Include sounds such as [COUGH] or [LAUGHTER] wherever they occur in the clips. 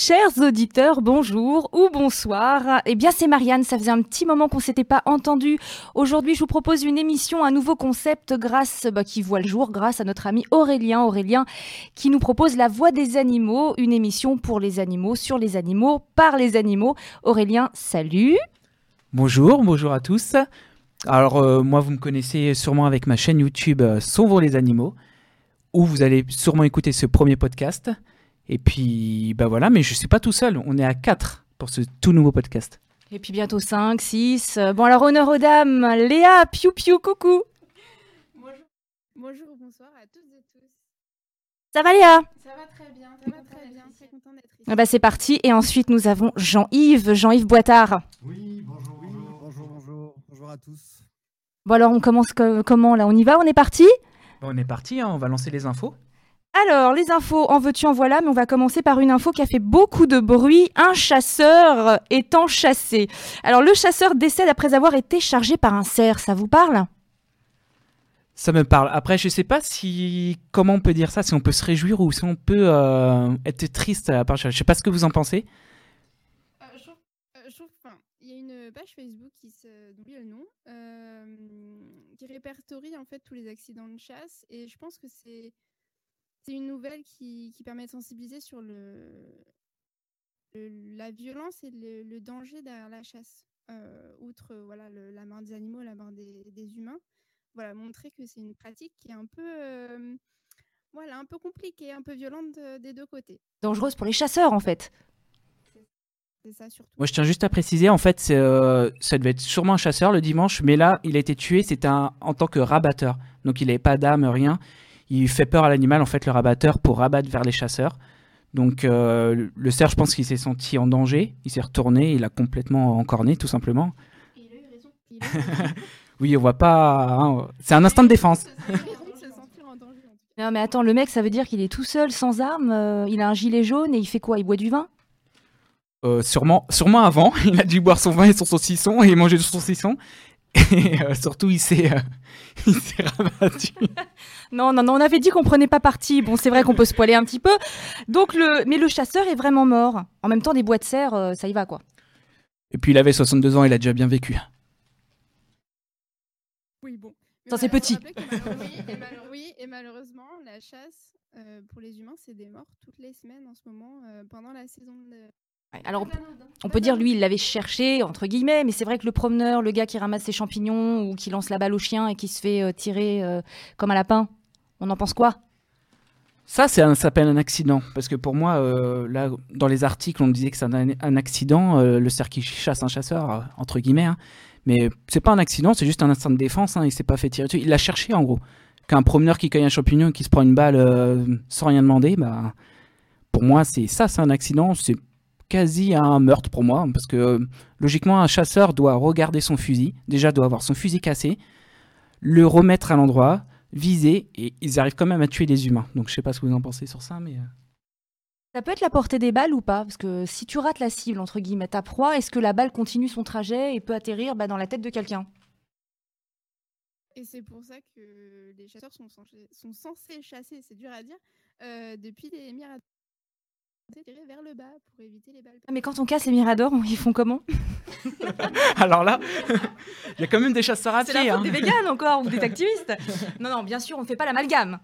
Chers auditeurs, bonjour ou bonsoir. Eh bien, c'est Marianne. Ça faisait un petit moment qu'on s'était pas entendu. Aujourd'hui, je vous propose une émission, un nouveau concept grâce, bah, qui voit le jour grâce à notre ami Aurélien. Aurélien qui nous propose La Voix des animaux, une émission pour les animaux, sur les animaux, par les animaux. Aurélien, salut. Bonjour, bonjour à tous. Alors, euh, moi, vous me connaissez sûrement avec ma chaîne YouTube euh, les animaux, où vous allez sûrement écouter ce premier podcast. Et puis, bah voilà, mais je suis pas tout seul. On est à 4 pour ce tout nouveau podcast. Et puis bientôt 5, 6. Bon, alors honneur aux dames. Léa, piou piou, coucou. Bonjour. Bonjour, bonsoir à toutes et tous. Ça va Léa? Ça va très bien, ça va très bien. Très content d'être ici. Ah bah, C'est parti. Et ensuite, nous avons Jean-Yves, Jean-Yves Boitard. Oui, bonjour, bonjour. Bonjour, bonjour. Bonjour à tous. Bon, alors on commence co- comment là? On y va? On est parti? Bon, on est parti, hein, on va lancer les infos. Alors, les infos, en veux-tu, en voilà, mais on va commencer par une info qui a fait beaucoup de bruit. Un chasseur étant chassé. Alors, le chasseur décède après avoir été chargé par un cerf, ça vous parle? Ça me parle. Après, je sais pas si comment on peut dire ça, si on peut se réjouir ou si on peut euh, être triste à part. Je sais pas ce que vous en pensez. Euh, je trouve, euh, je trouve- enfin, il y a une page Facebook qui se, le nom, euh, qui répertorie en fait tous les accidents de chasse, et je pense que c'est c'est une nouvelle qui, qui permet de sensibiliser sur le, le- la violence et le, le danger derrière la chasse, euh, outre voilà le- la mort des animaux, la mort des, des humains. Voilà, montrer que c'est une pratique qui est un peu euh, voilà un peu compliquée, un peu violente de- des deux côtés. Dangereuse pour les chasseurs, en fait. C'est ça surtout. Moi, je tiens juste à préciser, en fait, c'est, euh, ça devait être sûrement un chasseur le dimanche, mais là, il a été tué, c'était en tant que rabatteur. Donc, il n'avait pas d'âme, rien. Il fait peur à l'animal, en fait, le rabatteur, pour rabattre vers les chasseurs. Donc, euh, le- cerf, je pense qu'il s'est senti en danger. Il s'est retourné, il a complètement encorné, tout simplement. Et il a eu raison. Il a eu [LAUGHS] raison. Oui, on voit pas. hein, c'est un instinct de défense. Il a eu raison de se sentir en danger, en tout cas. Non, mais attends, le mec, ça veut dire qu'il est tout seul, sans arme, euh, il a un gilet jaune et il fait quoi? Il boit du vin? Euh, sûrement, sûrement avant, [LAUGHS] il a dû boire son vin et son saucisson et manger du saucisson. Et euh, surtout, il s'est, euh, [LAUGHS] il s'est rabattu. Non, non, non, on avait dit qu'on prenait pas parti. Bon, c'est vrai qu'on peut se poiler un petit peu. Donc, le... Mais le chasseur est vraiment mort. En même temps, des bois de cerf, euh, ça y va, quoi. Et puis, il avait 62 ans, il a déjà bien vécu. Oui, bon. Ça, c'est petit. et oui, et malheureusement, la chasse euh, pour les humains, c'est des morts toutes les semaines en ce moment euh, pendant la saison de. Ouais, Alors, on Pas peut- d'anodin. on peut dire, lui, il l'avait cherché, entre guillemets, mais c'est vrai que le promeneur, le gars qui ramasse ses champignons ou qui lance la balle au chien et qui se fait euh, tirer euh, comme un lapin, on en pense quoi? Ça, c'est un- ça s'appelle un accident. Parce que pour moi, euh, là, dans les articles, on disait que c'est un, un accident, euh, le cerf qui chasse un chasseur, euh, entre guillemets. hein. Mais c'est pas un accident, c'est juste un instinct de défense. hein, il s'est pas fait tirer dessus. Il l'a cherché, en gros. Qu'un promeneur qui cueille un champignon et qui se prend une balle euh, sans rien demander, bah, pour moi, c'est ça, c'est un accident. C'est quasi un meurtre pour moi. Parce que logiquement, un chasseur doit regarder son fusil. Déjà, doit avoir son fusil cassé, le remettre à l'endroit, viser, et ils arrivent quand même à tuer des humains. Donc je sais pas ce que vous en pensez sur ça, mais. euh, Ça peut être la portée des balles ou pas? Parce que si tu rates la cible, entre guillemets, ta proie, est-ce que la balle continue son trajet et peut atterrir bah, dans la tête de quelqu'un? Et c'est pour ça que les chasseurs sont censés, sont censés chasser, c'est dur à dire, euh, depuis des miradors. Tirer vers le bas pour éviter les balles. Ah, Mais quand on casse les miradors, ils font comment [LAUGHS] Alors là, [LAUGHS] il y a quand même des chasseurs à C'est la pied. faute hein. des véganes encore ou des [LAUGHS] activistes Non, non, bien sûr, on ne fait pas l'amalgame.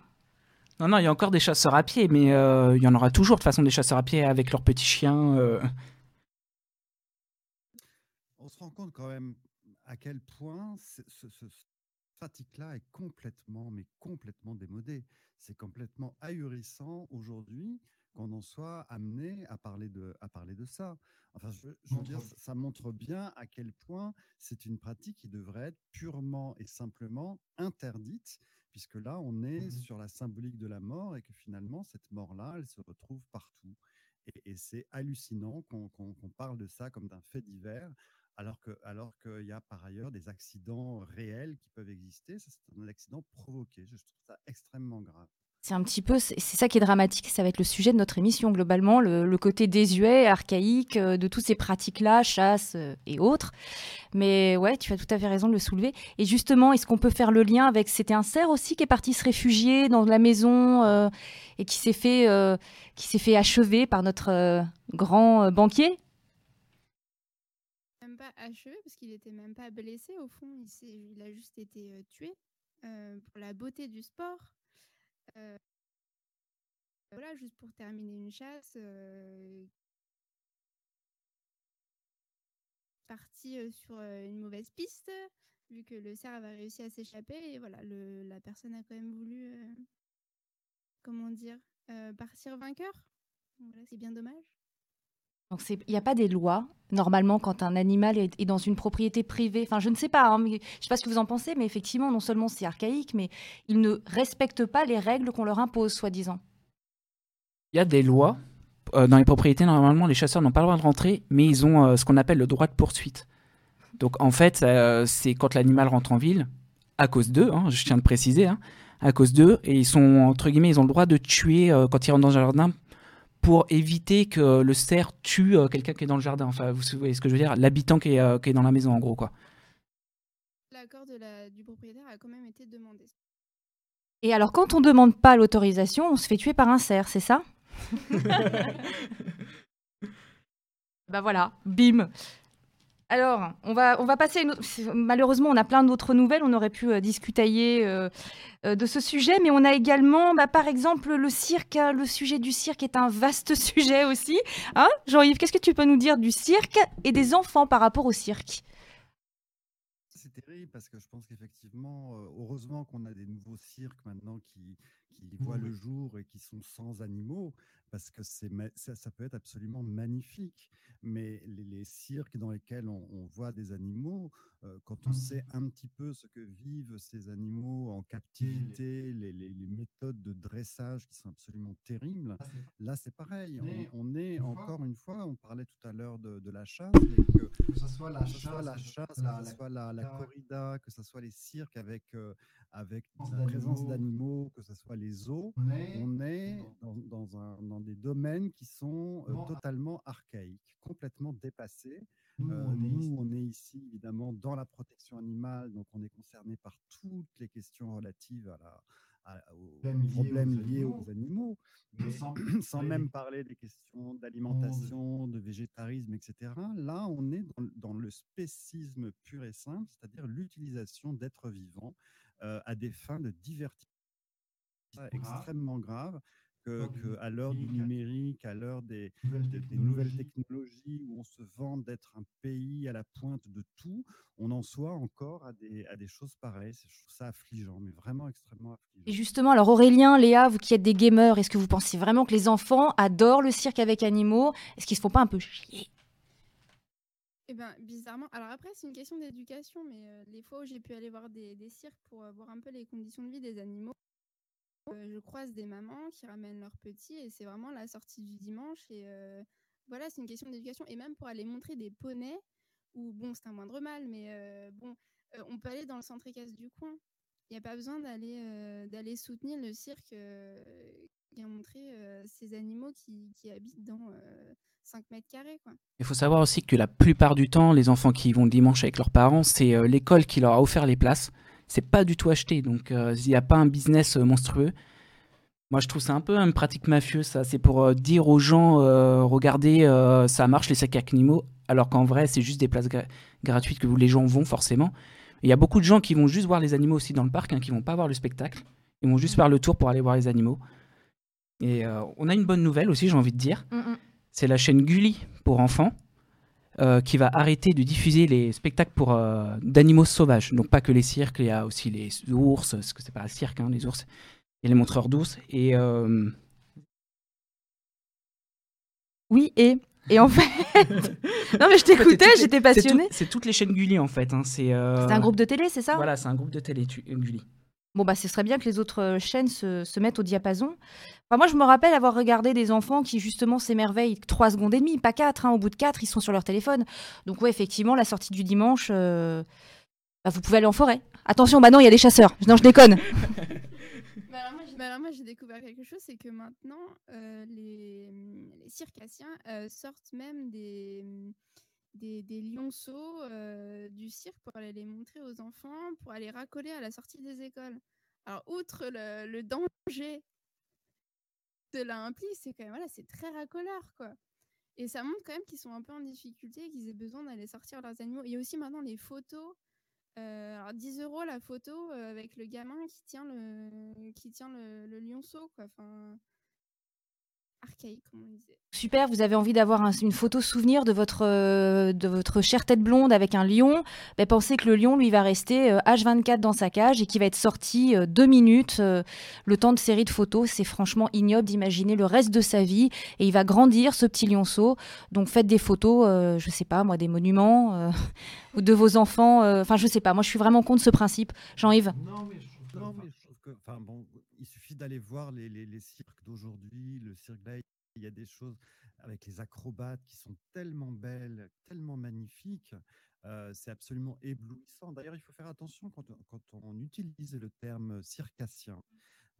Non, non, il y a encore des chasseurs à pied, mais euh, il y en aura toujours de toute façon des chasseurs à pied avec leurs petits chiens. euh. On se rend compte quand même à quel point ce, ce, ce- cette pratique-là est complètement, mais complètement démodée. C'est complètement ahurissant aujourd'hui qu'on en soit amené à parler de, à parler de ça. Enfin, je, veux- je veux dire, ça- montre bien à quel point c'est une pratique qui devrait être purement et simplement interdite, puisque là, on est sur la symbolique de la mort et que finalement, cette mort-là, elle se retrouve partout. Et, et c'est hallucinant qu'on parle de ça comme d'un fait divers, alors que alors qu'il y a par ailleurs des accidents réels qui peuvent exister. Ça, c'est un accident provoqué. Je trouve ça extrêmement grave. C'est un petit peu, c'est ça qui est dramatique, ça va être le sujet de notre émission globalement, le, côté désuet, archaïque euh, de toutes ces pratiques-là, chasse euh, et autres. Mais ouais, tu as tout à fait raison de le soulever. Et justement, est-ce qu'on peut faire le lien avec, c'était un cerf aussi qui est parti se réfugier dans la maison euh, et qui s'est fait, fait achever par notre grand banquier? Même pas achevé parce qu'il était même pas blessé au fond, il a juste été tué pour la beauté du sport. Euh, voilà, juste pour terminer une chasse, euh, parti euh, sur une mauvaise piste, vu que le cerf avait réussi à s'échapper, et voilà, la personne a quand même voulu, comment dire, partir vainqueur. Voilà, c'est bien dommage. Il n'y a pas des lois normalement quand un animal est, dans une propriété privée. Enfin, je ne sais pas. Hein, je ne sais pas ce que vous en pensez, mais effectivement, non seulement c'est archaïque, mais ils ne respectent pas les règles qu'on leur impose, soi-disant. Il y a des lois. Euh, dans les propriétés, normalement, les chasseurs n'ont pas le droit de rentrer, mais ils ont euh, ce qu'on appelle le droit de poursuite. Donc en fait, euh, c'est quand l'animal rentre en ville, à cause d'eux, hein, je tiens à préciser, hein, à cause d'eux, et ils sont, entre guillemets, ils ont le droit de tuer quand ils rentrent dans un jardin pour éviter que le cerf tue euh, quelqu'un qui est dans le jardin. Enfin, vous voyez ce que je veux dire? L'habitant qui, euh, qui, est dans la maison, en gros, quoi. L'accord du propriétaire a quand même été demandé. Et alors, quand on ne demande pas l'autorisation, on se fait tuer par un cerf, c'est ça? [LAUGHS] Bah voilà, bim alors, on va, on va passer. Malheureusement, on a plein d'autres nouvelles. On aurait pu euh, discuter euh, euh, de ce sujet, mais on a également, bah, par exemple, le cirque. Hein. Le sujet du cirque est un vaste [LAUGHS] sujet aussi. Hein Jean-Yves, qu'est-ce que tu peux nous dire du cirque et des enfants par rapport au cirque? C'est terrible parce que je pense qu'effectivement, heureusement qu'on a des nouveaux cirques maintenant qui, qui voient le jour et qui sont sans animaux parce que c'est ça, ça, peut être absolument magnifique. Mais les, cirques dans lesquels on, voit des animaux, euh, quand on mmh. sait un petit peu ce que vivent ces animaux en captivité, les, les, méthodes de dressage qui sont absolument terribles, là c'est pareil. On, est encore une fois, on parlait tout à l'heure de, la chasse, que, ce soit la chasse, la chasse, que ce soit la, la, corrida, que ce soit les cirques avec, euh, avec la présence d'animaux, que ce soit les zoos, on est dans, dans, un, dans des domaines qui sont euh, totalement archaïques, complètement dépassés. Nous, on, est ici, évidemment, dans la protection animale, donc on est concerné par toutes les questions relatives à la, aux problèmes liés aux animaux, [CLEARS THROAT] sans, même parler des questions d'alimentation, de végétarisme, etc. Là, on est dans, le spécisme pur et simple, c'est-à-dire l'utilisation d'êtres vivants euh, à des fins de divertissement extrêmement grave que, à l'heure du numérique, à l'heure des, nouvelles technologies où on se vend d'être un pays à la pointe de tout, on en soit encore à des, à des choses pareilles. Je trouve ça affligeant, mais vraiment extrêmement affligeant. Et justement, alors Aurélien, Léa, vous qui êtes des gamers, est-ce que vous pensez vraiment que les enfants adorent le cirque avec animaux? Est-ce qu'ils se font pas un peu chier? Eh ben, bizarrement. Alors après, c'est une question d'éducation, mais euh, les fois où j'ai pu aller voir des, des cirques pour euh, voir un peu les conditions de vie des animaux, euh, je croise des mamans qui ramènent leurs petits et c'est vraiment la sortie du dimanche. Et euh, voilà, c'est une question d'éducation. Et même pour aller montrer des poneys, ou bon, c'est un moindre mal, mais euh, bon, on peut aller dans le centre équestre du coin. Il n'y a pas besoin d'aller d'aller soutenir le cirque qui a montré ces animaux qui, qui habitent dans 5 mètres carrés. Il faut savoir aussi que la plupart du temps, les enfants qui vont le dimanche avec leurs parents, c'est l'école qui leur a offert les places c'est pas du tout acheté. Donc, euh, il n'y a pas un business euh, monstrueux. Moi, je trouve ça un peu une pratique mafieuse, ça. C'est pour euh, dire aux gens, regardez, ça marche les sacs animaux, alors qu'en vrai, c'est juste des places gratuites que les gens vont forcément. Il y a beaucoup de gens qui vont juste voir les animaux aussi dans le parc, hein, qui vont pas voir le spectacle. Ils vont juste faire le tour pour aller voir les animaux. Et on a une bonne nouvelle aussi, j'ai envie de dire. Mm, mm. C'est la chaîne Gulli pour enfants. Euh, qui va arrêter de diffuser les spectacles pour euh, d'animaux sauvages. Donc pas que les cirques, il y a aussi les ours, parce que c'est pas un cirque, hein, les ours, et les montreurs d'ours. Et euh, oui, et et en fait, [LAUGHS] non mais je t'écoutais, j'étais passionnée. C'est toutes les chaînes Gulli en fait. Hein. C'est un groupe de télé, c'est ça? Voilà, c'est un groupe de télé Gulli. Bon, bah, ce serait bien que les autres euh, chaînes se, mettent au diapason. Enfin, moi, je me rappelle avoir regardé des enfants qui, justement, s'émerveillent trois secondes et demie, pas quatre. Hein. Au bout de quatre, ils sont sur leur téléphone. Donc, ouais, effectivement, la sortie du dimanche, euh, bah, vous pouvez aller en forêt. Attention, bah non, il y a des chasseurs. Non, je déconne. [LAUGHS] [LAUGHS] bah alors moi, Mais alors moi j'ai découvert quelque chose, c'est que maintenant les, mmh, les circassiens sortent même des, des, lionceaux du cirque pour aller les montrer aux enfants, pour aller racoler à la sortie des écoles. Alors outre le, danger cela implique, c'est quand même voilà, c'est très racoleur quoi. Et ça montre quand même qu'ils sont un peu en difficulté, qu'ils aient besoin d'aller sortir leurs animaux. Il y a aussi maintenant les photos. Euh, alors 10 euros la photo euh, avec le gamin qui tient le qui tient le, lionceau quoi. Archaïque, comme on disait. Super, vous avez envie d'avoir un- une photo souvenir de votre, euh, de votre chère tête blonde avec un lion? Ben, pensez que le lion, lui, va rester euh, H24 dans sa cage et qui va être sorti euh, deux minutes, euh, le temps de série de photos. C'est franchement ignoble d'imaginer le reste de sa vie. Et il va grandir, ce petit lionceau. Donc faites des photos, euh, je sais pas, moi, des monuments euh, [LAUGHS] ou de vos enfants. euh, Enfin, je sais pas, moi, je suis vraiment contre ce principe. Jean-Yves? Non, mais je trouve que, non, mais je trouve que enfin, bon, il d'aller voir les, les- cirques d'aujourd'hui, le cirque là, il y a des choses avec les acrobates qui sont tellement belles, tellement magnifiques. euh, c'est absolument éblouissant. D'ailleurs, il faut faire attention quand, quand on utilise le terme circassien.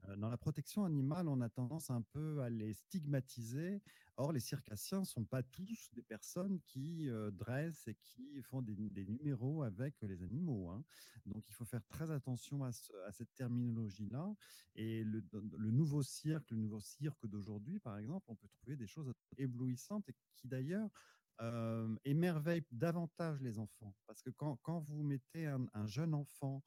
Euh, Dans la protection animale, on a tendance un peu à les stigmatiser. Or, les circassiens ne sont pas tous des personnes qui dressent et qui font des, numéros avec les animaux. hein. Donc, il faut faire très attention à, ce- à cette terminologie-là. Et le, nouveau cirque, le nouveau cirque d'aujourd'hui, par exemple, on peut trouver des choses éblouissantes et qui d'ailleurs émerveillent davantage les enfants. Parce que quand, vous mettez un, un jeune enfant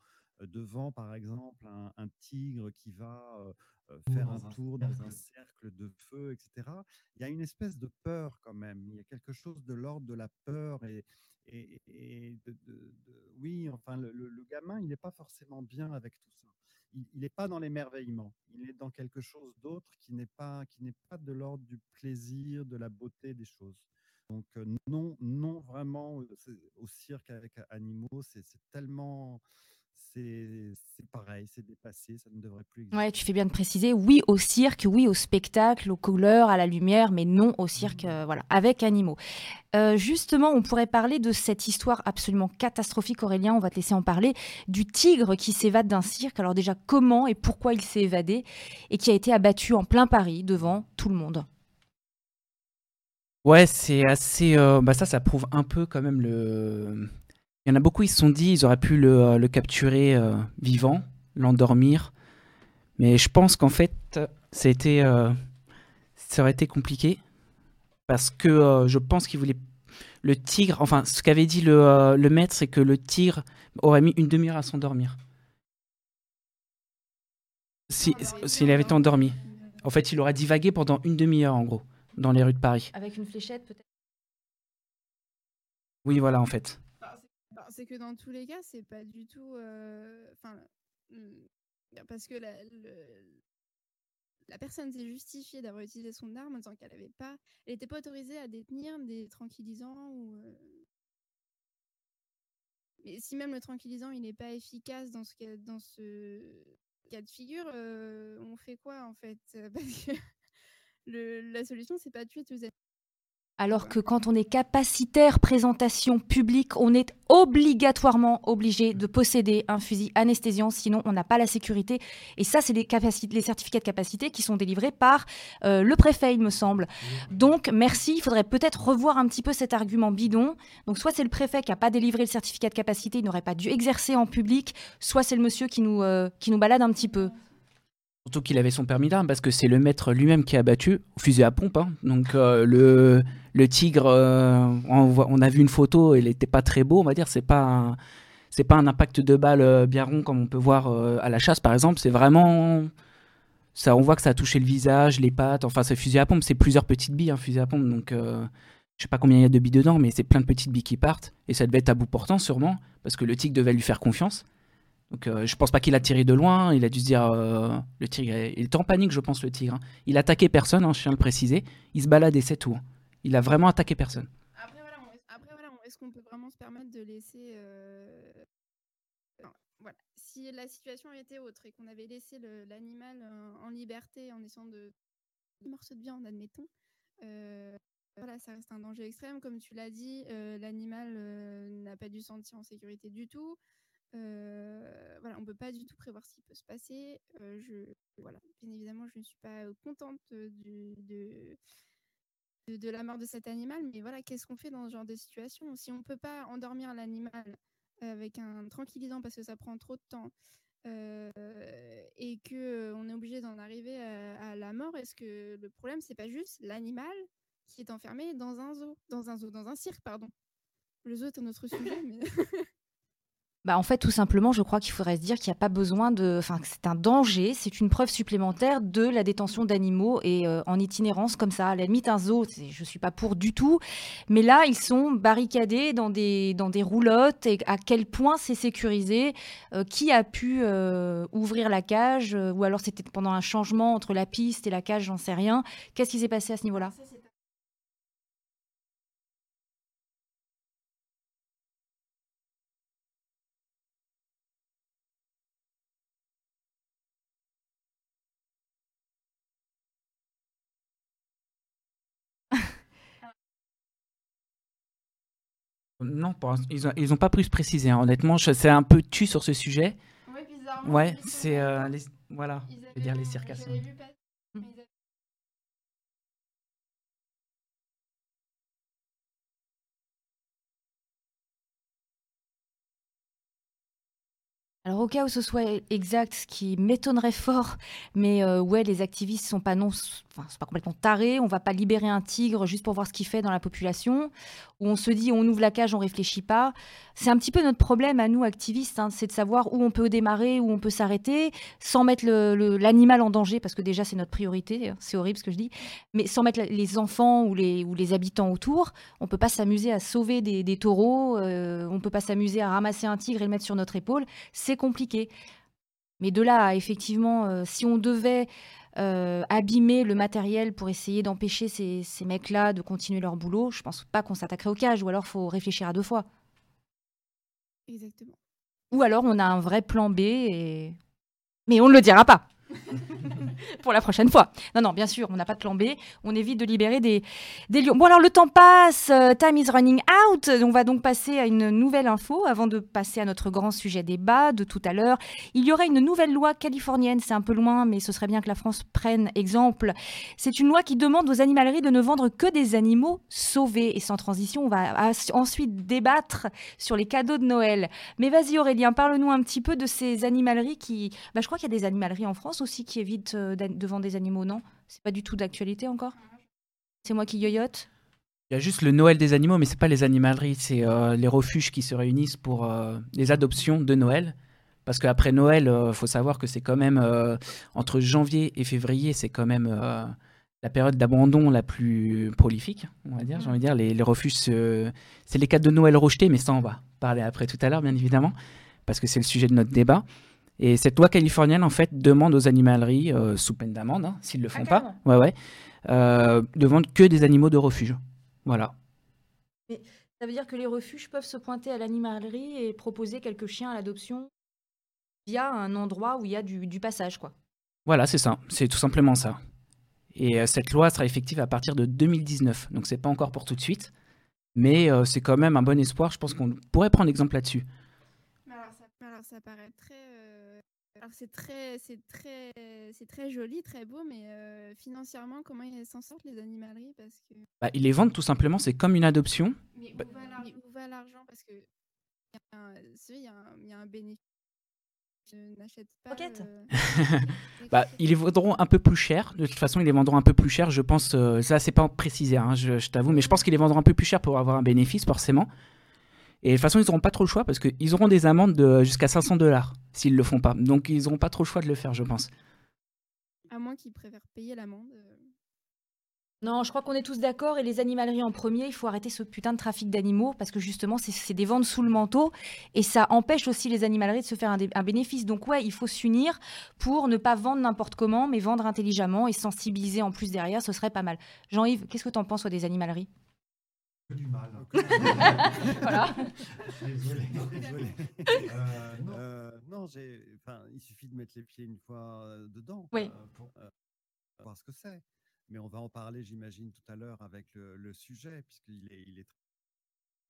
devant, par exemple, un, un tigre qui va euh, euh, faire un tour dans un cercle de feu, etc., il y a une espèce de peur quand même. Il y a quelque chose de l'ordre de la peur et, et, et de, de- de- oui, enfin, le, le- le gamin, il n'est pas forcément bien avec tout ça. Il n'est pas dans l'émerveillement. Il est dans quelque chose d'autre qui n'est pas, qui n'est pas de l'ordre du plaisir, de la beauté des choses. Donc euh, non, non, vraiment, euh, au cirque avec animaux, c'est c'est tellement, c'est pareil, c'est dépassé, ça ne devrait plus exister. Ouais, tu fais bien de préciser. Oui au cirque, oui au spectacle, aux couleurs, à la lumière, mais non au cirque, euh, voilà, avec animaux. Euh, justement, on pourrait parler de cette histoire absolument catastrophique, Aurélien, on va te laisser en parler, du tigre qui s'évade d'un cirque. Alors déjà, comment et pourquoi il s'est évadé et qui a été abattu en plein Paris devant tout le monde? Ouais, c'est assez. euh, bah ça, ça prouve un peu quand même le. Il y en a beaucoup, ils se sont dit, ils auraient pu le, euh, le capturer euh, vivant, l'endormir. Mais je pense qu'en fait, ça, a été, euh, ça aurait été compliqué. Parce que euh, je pense qu'il voulait. Le tigre. Enfin, ce qu'avait dit le, le maître, c'est que le tigre aurait mis une demi-heure à s'endormir. Si- S'il avait été endormi. En fait, il aurait divagué pendant une demi-heure, en gros, dans les rues de Paris. Avec une fléchette, peut-être? Oui, voilà, en fait. C'est que dans tous les cas, c'est pas du tout. euh, Enfin, mm, parce que la, personne s'est justifiée d'avoir utilisé son arme en disant qu'elle avait pas, elle n'était pas autorisée à détenir des tranquillisants ou. euh, Mais si même le tranquillisant il n'est pas efficace dans ce cas, dans ce cas de figure, euh, on fait quoi en fait? [LAUGHS] Parce que la solution c'est pas de tuer tous les Alors que quand on est capacitaire présentation publique, on est obligatoirement obligé de posséder un fusil anesthésiant, sinon on n'a pas la sécurité. Et ça, c'est les, les certificats de capacité qui sont délivrés par euh, le préfet, il me semble. Donc, merci, il faudrait peut-être revoir un petit peu cet argument bidon. Donc, soit c'est le préfet qui n'a pas délivré le certificat de capacité, il n'aurait pas dû exercer en public, soit c'est le monsieur qui nous, euh, qui nous balade un petit peu. Surtout qu'il avait son permis d'arme parce que c'est le maître lui-même qui a battu fusil à pompe. hein. Donc euh, le, le tigre, euh, on, a vu une photo, il n'était pas très beau, on va dire. C'est pas pas un impact de balle euh, bien rond comme on peut voir euh, à la chasse par exemple. C'est vraiment ça. On voit que ça a touché le visage, les pattes. Enfin, c'est fusil à pompe, c'est plusieurs petites billes, un fusil à pompe. Donc euh, je sais pas combien il y a de billes dedans, mais c'est plein de petites billes qui partent et ça devait être à bout portant sûrement parce que le tigre devait lui faire confiance. Donc euh, je pense pas qu'il a tiré de loin, il a dû se dire le tigre, est- il était en panique je pense le tigre. hein. Il attaquait personne, hein, je tiens à le préciser, il se baladait c'est tout. hein. Il a vraiment attaqué personne. Après, voilà, est-ce qu'on peut vraiment se permettre de laisser. euh, voilà. Si la situation était autre et qu'on avait laissé l'animal euh, en liberté en essayant de. Morceau de viande, admettons. euh, voilà, ça reste un danger extrême. Comme tu l'as dit, l'animal n'a pas dû se sentir en sécurité du tout. voilà, on peut pas du tout prévoir ce qui peut se passer. je, voilà, bien évidemment, je ne suis pas contente de, de, la mort de cet animal, mais voilà, qu'est-ce qu'on fait dans ce genre de situation? Si on peut pas endormir l'animal avec un tranquillisant parce que ça prend trop de temps, et que on est obligé d'en arriver à, la mort, est-ce que le problème c'est pas juste l'animal qui est enfermé dans un zoo, dans un zoo, dans un cirque, pardon? Le zoo est un autre sujet, mais [LAUGHS] Bah, en fait, tout simplement, je crois qu'il faudrait se dire qu'il n'y a pas besoin de. Enfin, c'est un danger, c'est une preuve supplémentaire de la détention d'animaux et euh, en itinérance comme ça. À la limite, un zoo, je ne suis pas pour du tout. Mais là, ils sont barricadés dans des, dans des roulottes et à quel point c'est sécurisé. Euh, qui a pu euh, ouvrir la cage Ou alors c'était pendant un changement entre la piste et la cage, j'en sais rien. Qu'est-ce qui s'est passé à ce niveau-là? Non, ils n'ont ils ont pas pu se préciser. Hein. Honnêtement, c'est un peu tu sur ce sujet. Ouais, bizarrement. Ouais, c'est euh, voilà, je veux dire les circassiens. Alors au cas où ce soit exact, ce qui m'étonnerait fort, mais euh, ouais, les activistes sont pas non, enfin, sont pas complètement tarés. On va pas libérer un tigre juste pour voir ce qu'il fait dans la population. Où on se dit, on ouvre la cage, on réfléchit pas. C'est un petit peu notre problème à nous activistes, hein, c'est de savoir où on peut démarrer, où on peut s'arrêter, sans mettre l'animal en danger, parce que déjà c'est notre priorité. Hein, c'est horrible ce que je dis, mais sans mettre les enfants ou les, ou les habitants autour. On peut pas s'amuser à sauver des, taureaux. Euh, on peut pas s'amuser à ramasser un tigre et le mettre sur notre épaule. C'est compliqué. Mais de là, effectivement, euh, si on devait euh, abîmer le matériel pour essayer d'empêcher ces, ces mecs-là de continuer leur boulot, je pense pas qu'on s'attaquerait aux cages, ou alors faut réfléchir à deux fois. Exactement. Ou alors on a un vrai plan B, et... mais on ne le dira pas. [LAUGHS] pour la prochaine fois. Non, non, bien sûr, on n'a pas de plan. On évite de libérer des, des lions. Bon, alors le temps passe, euh, time is running out. On va donc passer à une nouvelle info avant de passer à notre grand sujet débat de tout à l'heure. Il y aurait une nouvelle loi californienne, c'est un peu loin, mais ce serait bien que la France prenne exemple. C'est une loi qui demande aux animaleries de ne vendre que des animaux sauvés. Et sans transition, on va ensuite débattre sur les cadeaux de Noël. Mais vas-y Aurélien, parle-nous un petit peu de ces animaleries qui... Bah, je crois qu'il y a des animaleries en France aussi qui évitent euh, devant des animaux, non? C'est pas du tout d'actualité encore? C'est moi qui yoyote? Il y a juste le Noël des animaux, mais c'est pas les animaleries, c'est euh, les refuges qui se réunissent pour euh, les adoptions de Noël. Parce qu'après Noël, il faut savoir que c'est quand même entre janvier et février, c'est quand même la période d'abandon la plus prolifique, on va dire. J'ai envie de dire les, les refuges, c'est les cas de Noël rejetés, mais ça on va parler après tout à l'heure, bien évidemment, parce que c'est le sujet de notre débat. Et cette loi californienne, en fait, demande aux animaleries, euh, sous peine d'amende, hein, s'ils ne le font ah, pas, ouais, ouais, euh, de vendre que des animaux de refuge. Voilà. Mais ça veut dire que les refuges peuvent se pointer à l'animalerie et proposer quelques chiens à l'adoption via un endroit où il y a du, passage, quoi. Voilà, c'est ça. C'est tout simplement ça. Et euh, cette loi sera effective à partir de 2019. Donc, c'est pas encore pour tout de suite. Mais c'est quand même un bon espoir. Je pense qu'on pourrait prendre exemple là-dessus. Alors, alors, ça paraît très c'est très, c'est très, c'est très joli, très beau, mais euh, financièrement, comment ils s'en sortent les animaleries? Parce que. Bah, ils les vendent tout simplement, c'est comme une adoption. Mais où, va l'argent? Parce que il y, y, a un bénéfice. Je n'achète pas. Euh, [LAUGHS] bah, ils les vendront un peu plus cher. De toute façon, ils les vendront un peu plus cher. Je pense. Euh, ça, c'est pas précisé, hein, je, je t'avoue, mais je pense qu'ils les vendront un peu plus cher pour avoir un bénéfice, forcément. Et de toute façon, ils n'auront pas trop le choix parce qu'ils auront des amendes de jusqu'à 500 dollars s'ils ne le font pas. Donc, ils n'auront pas trop le choix de le faire, je pense. À moins qu'ils préfèrent payer l'amende. Euh. Non, je crois qu'on est tous d'accord. Et les animaleries en premier, il faut arrêter ce putain de trafic d'animaux parce que justement, c'est des ventes sous le manteau et ça empêche aussi les animaleries de se faire un, un bénéfice. Donc, ouais, il faut s'unir pour ne pas vendre n'importe comment, mais vendre intelligemment et sensibiliser en plus derrière, ce serait pas mal. Jean-Yves, qu'est-ce que tu en penses des animaleries? Du mal. [LAUGHS] voilà. Désolé. Désolé. Euh, non, euh, non il suffit de mettre les pieds une fois euh, dedans oui. pour voir ce que c'est. Mais on va en parler, j'imagine, tout à l'heure avec le, sujet, puisqu'il est, il est.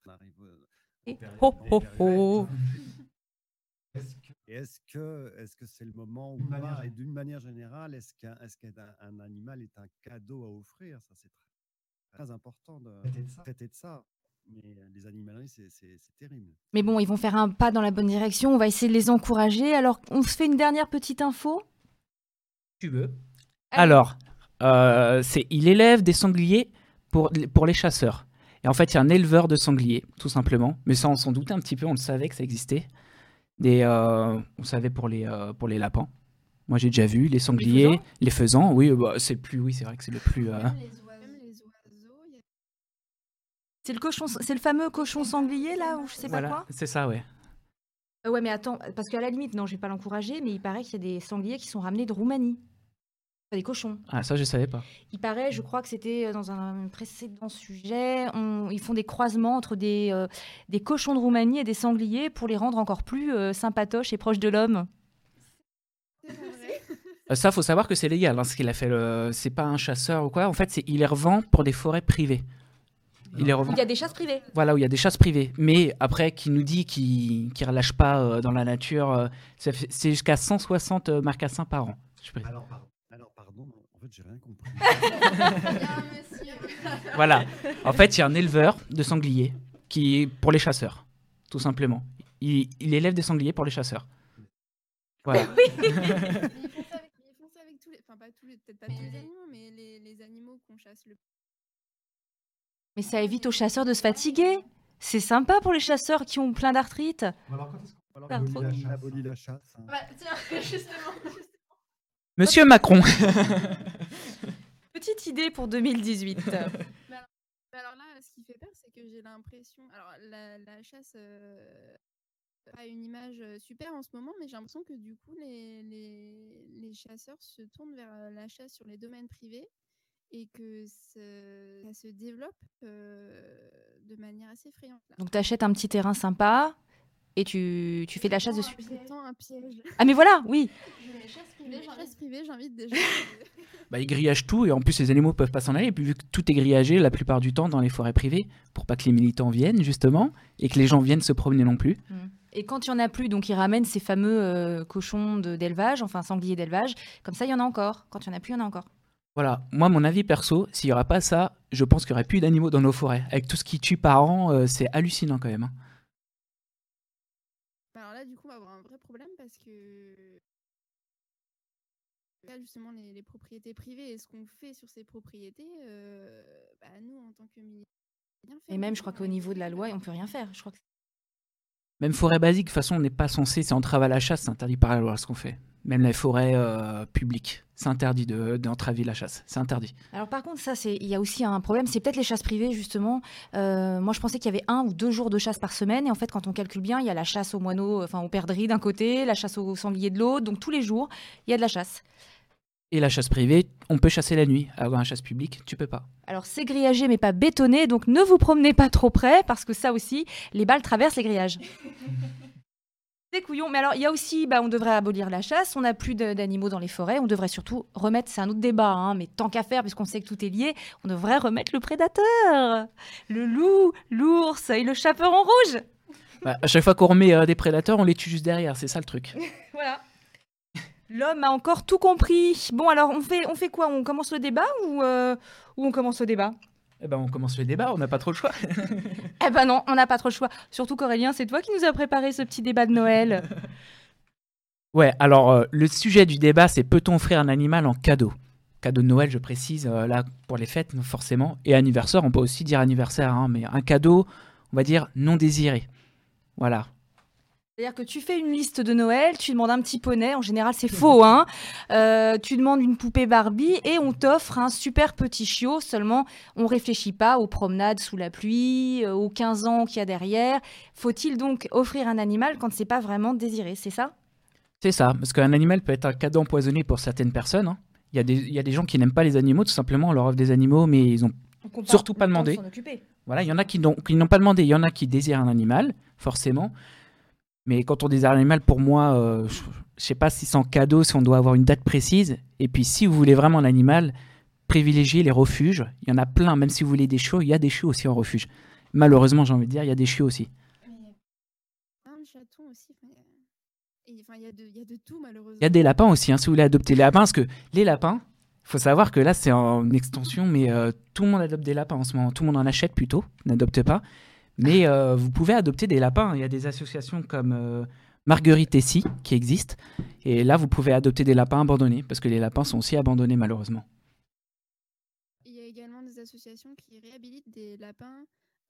On arrive. Et ho, ho, ho. Et est-ce que est-ce que c'est le moment ou pas? Et d'une manière générale, est-ce qu'un est-ce qu'un un animal est un cadeau à offrir? Ça, c'est très, très important de traiter de ça. Mais les animaleries, c'est terrible. Mais bon, ils vont faire un pas dans la bonne direction. On va essayer de les encourager. Alors, on se fait une dernière petite info? Tu veux Allez. Alors, euh, c'est il élève des sangliers pour, pour les chasseurs. Et en fait, il y a un éleveur de sangliers, tout simplement. Mais ça, on s'en doutait un petit peu, on le savait que ça existait. Des, euh, on savait pour les, euh, pour les lapins. Moi, j'ai déjà vu les sangliers, faisans? Les faisans. Oui, bah, c'est plus, oui, c'est vrai que c'est le plus. euh, les oiseaux, il y a C'est le cochon, c'est le fameux cochon sanglier là, ou je sais voilà, pas quoi. c'est ça, ouais. Euh, ouais, mais attends, parce qu'à la limite, non, je vais pas l'encourager, mais il paraît qu'il y a des sangliers qui sont ramenés de Roumanie. Des cochons. Ah, ça, je savais pas. Il paraît, je crois que c'était dans un précédent sujet, on- ils font des croisements entre des, euh, des cochons de Roumanie et des sangliers pour les rendre encore plus euh, sympatoches et proches de l'homme. Euh, Ça, faut savoir que c'est légal. Hein, ce qu'il a fait, le... c'est pas un chasseur ou quoi. En fait, c'est il les revend pour des forêts privées. Il les revend. Il y a des chasses privées. Voilà, où il y a des chasses privées. Mais après, qui nous dit qu'il ne relâche pas euh, dans la nature, euh, c'est jusqu'à 160 euh, marcassins par an. Je. Alors, pardon. Alors, pardon. En fait, j'ai rien compris. Il y a un monsieur. Voilà. En fait, il y a un éleveur de sangliers qui pour les chasseurs, tout simplement. Il, il élève des sangliers pour les chasseurs. Voilà. Les. Enfin, pas tous les. Peut-être pas tous les animaux, mais les, les animaux qu'on chasse le Mais ça évite aux chasseurs de se fatiguer. C'est sympa pour les chasseurs qui ont plein d'arthrite. Alors, Faire trop de- on abolit la chasse. hein. Bah, tiens, [LAUGHS] justement. Monsieur Macron. [LAUGHS] Petite idée pour 2018. Mais [LAUGHS] alors là, ce qui fait peur, c'est que j'ai l'impression. Alors, la, la chasse euh, a une image euh, super en ce moment, mais j'ai l'impression que du coup, les, les, les chasseurs se tournent vers euh, la chasse sur les domaines privés et que ce- ça se développe euh, de manière assez effrayante. là. Donc t'achètes un petit terrain sympa et tu, tu fais de la chasse dessus. un- Je tends un piège. Ah mais voilà, oui. Les chasses privées, j'invite déjà. [LAUGHS] Bah, ils grillagent tout et en plus les animaux peuvent pas s'en aller. Et puis vu que tout est grillagé la plupart du temps dans les forêts privées, pour pas que les militants viennent justement et que les gens viennent se promener non plus. Et quand il y en a plus, donc ils ramènent ces fameux euh, cochons d'élevage, enfin sangliers d'élevage. Comme ça, il y en a encore. Quand il y en a plus, il y en a encore. Voilà, moi mon avis perso, s'il y aura pas ça, je pense qu'il y aurait plus d'animaux dans nos forêts. Avec tout ce qui tue par an, euh, c'est hallucinant quand même. hein. Bah, Alors là, du coup, on va avoir un vrai problème parce que là, justement, les, les propriétés privées et ce qu'on fait sur ces propriétés, euh, bah, nous, en tant que peut rien faire. Et même, je crois qu'au niveau de la loi, on peut rien faire. Je crois que Même forêt basique, de toute façon, on n'est pas censé, c'est entrave à la chasse, c'est interdit par la loi ce qu'on fait. Même les forêts euh, publiques, c'est interdit de- d'entraver la chasse, c'est interdit. Alors par contre, ça, il y a aussi un problème, c'est peut-être les chasses privées justement. Euh, moi, je pensais qu'il y avait un ou deux jours de chasse par semaine, et en fait, quand on calcule bien, il y a la chasse aux moineaux, enfin aux perdrix d'un côté, la chasse aux sangliers de l'autre, donc tous les jours, il y a de la chasse. Et la chasse privée, on peut chasser la nuit. Alors la chasse publique, tu peux pas. Alors c'est grillagé mais pas bétonné, donc ne vous promenez pas trop près parce que ça aussi, les balles traversent les grillages. [LAUGHS] C'est couillon. Mais alors il y a aussi, bah, on devrait abolir la chasse, on n'a plus de- d'animaux dans les forêts, on devrait surtout remettre, c'est un autre débat, hein, mais tant qu'à faire, puisqu'on sait que tout est lié, on devrait remettre le prédateur, le loup, l'ours et le chaperon rouge. Bah, à chaque fois qu'on remet euh, des prédateurs, on les tue juste derrière, c'est ça le truc. [LAUGHS] Voilà. L'homme a encore tout compris. Bon alors on fait, on fait quoi? On commence le débat ou, euh, ou on commence le débat? Eh ben, on commence le débat, on n'a pas trop le choix. [LAUGHS] Eh ben non, on n'a pas trop le choix. Surtout qu'Aurélien, c'est toi qui nous as préparé ce petit débat de Noël. [LAUGHS] Ouais, alors euh, le sujet du débat, c'est peut-on offrir un animal en cadeau? Cadeau de Noël, je précise, euh, là pour les fêtes, forcément. Et anniversaire, on peut aussi dire anniversaire, hein, mais un cadeau, on va dire non désiré. Voilà. C'est-à-dire que tu fais une liste de Noël, tu demandes un petit poney, en général c'est faux, hein. Euh, tu demandes une poupée Barbie et on t'offre un super petit chiot, seulement on réfléchit pas aux promenades sous la pluie, euh, aux 15 ans qu'il y a derrière. Faut-il donc offrir un animal quand c'est pas vraiment désiré, c'est ça? C'est ça, parce qu'un animal peut être un cadeau empoisonné pour certaines personnes. hein. Il y, a des- il y a des gens qui n'aiment pas les animaux, tout simplement, on leur offre des animaux, mais ils ont Donc, on Surtout pas le temps de demandé. s'en occuper. Voilà, il y en a qui n'ont qui n'ont pas demandé, il y en a qui désirent un animal, forcément. Mais quand on désire un animal, pour moi, euh, je, je sais pas si c'est en cadeau, si on doit avoir une date précise. Et puis, si vous voulez vraiment un animal, privilégiez les refuges. Il y en a plein, même si vous voulez des chiots, il y a des chiots aussi en refuge. Malheureusement, j'ai envie de dire, il y a des chiots aussi. Un chaton aussi. enfin, Et enfin, il y, il y a de tout, malheureusement. Il y a des lapins aussi, hein, si vous voulez adopter les lapins, parce que les lapins, il faut savoir que là, c'est en extension, mais euh, tout le monde adopte des lapins en ce moment. Tout le monde en achète plutôt, n'adopte pas. Mais euh, vous pouvez adopter des lapins. Il y a des associations comme euh, Marguerite Essie qui existent. Et là, vous pouvez adopter des lapins abandonnés, parce que les lapins sont aussi abandonnés malheureusement. Il y a également des associations qui réhabilitent des lapins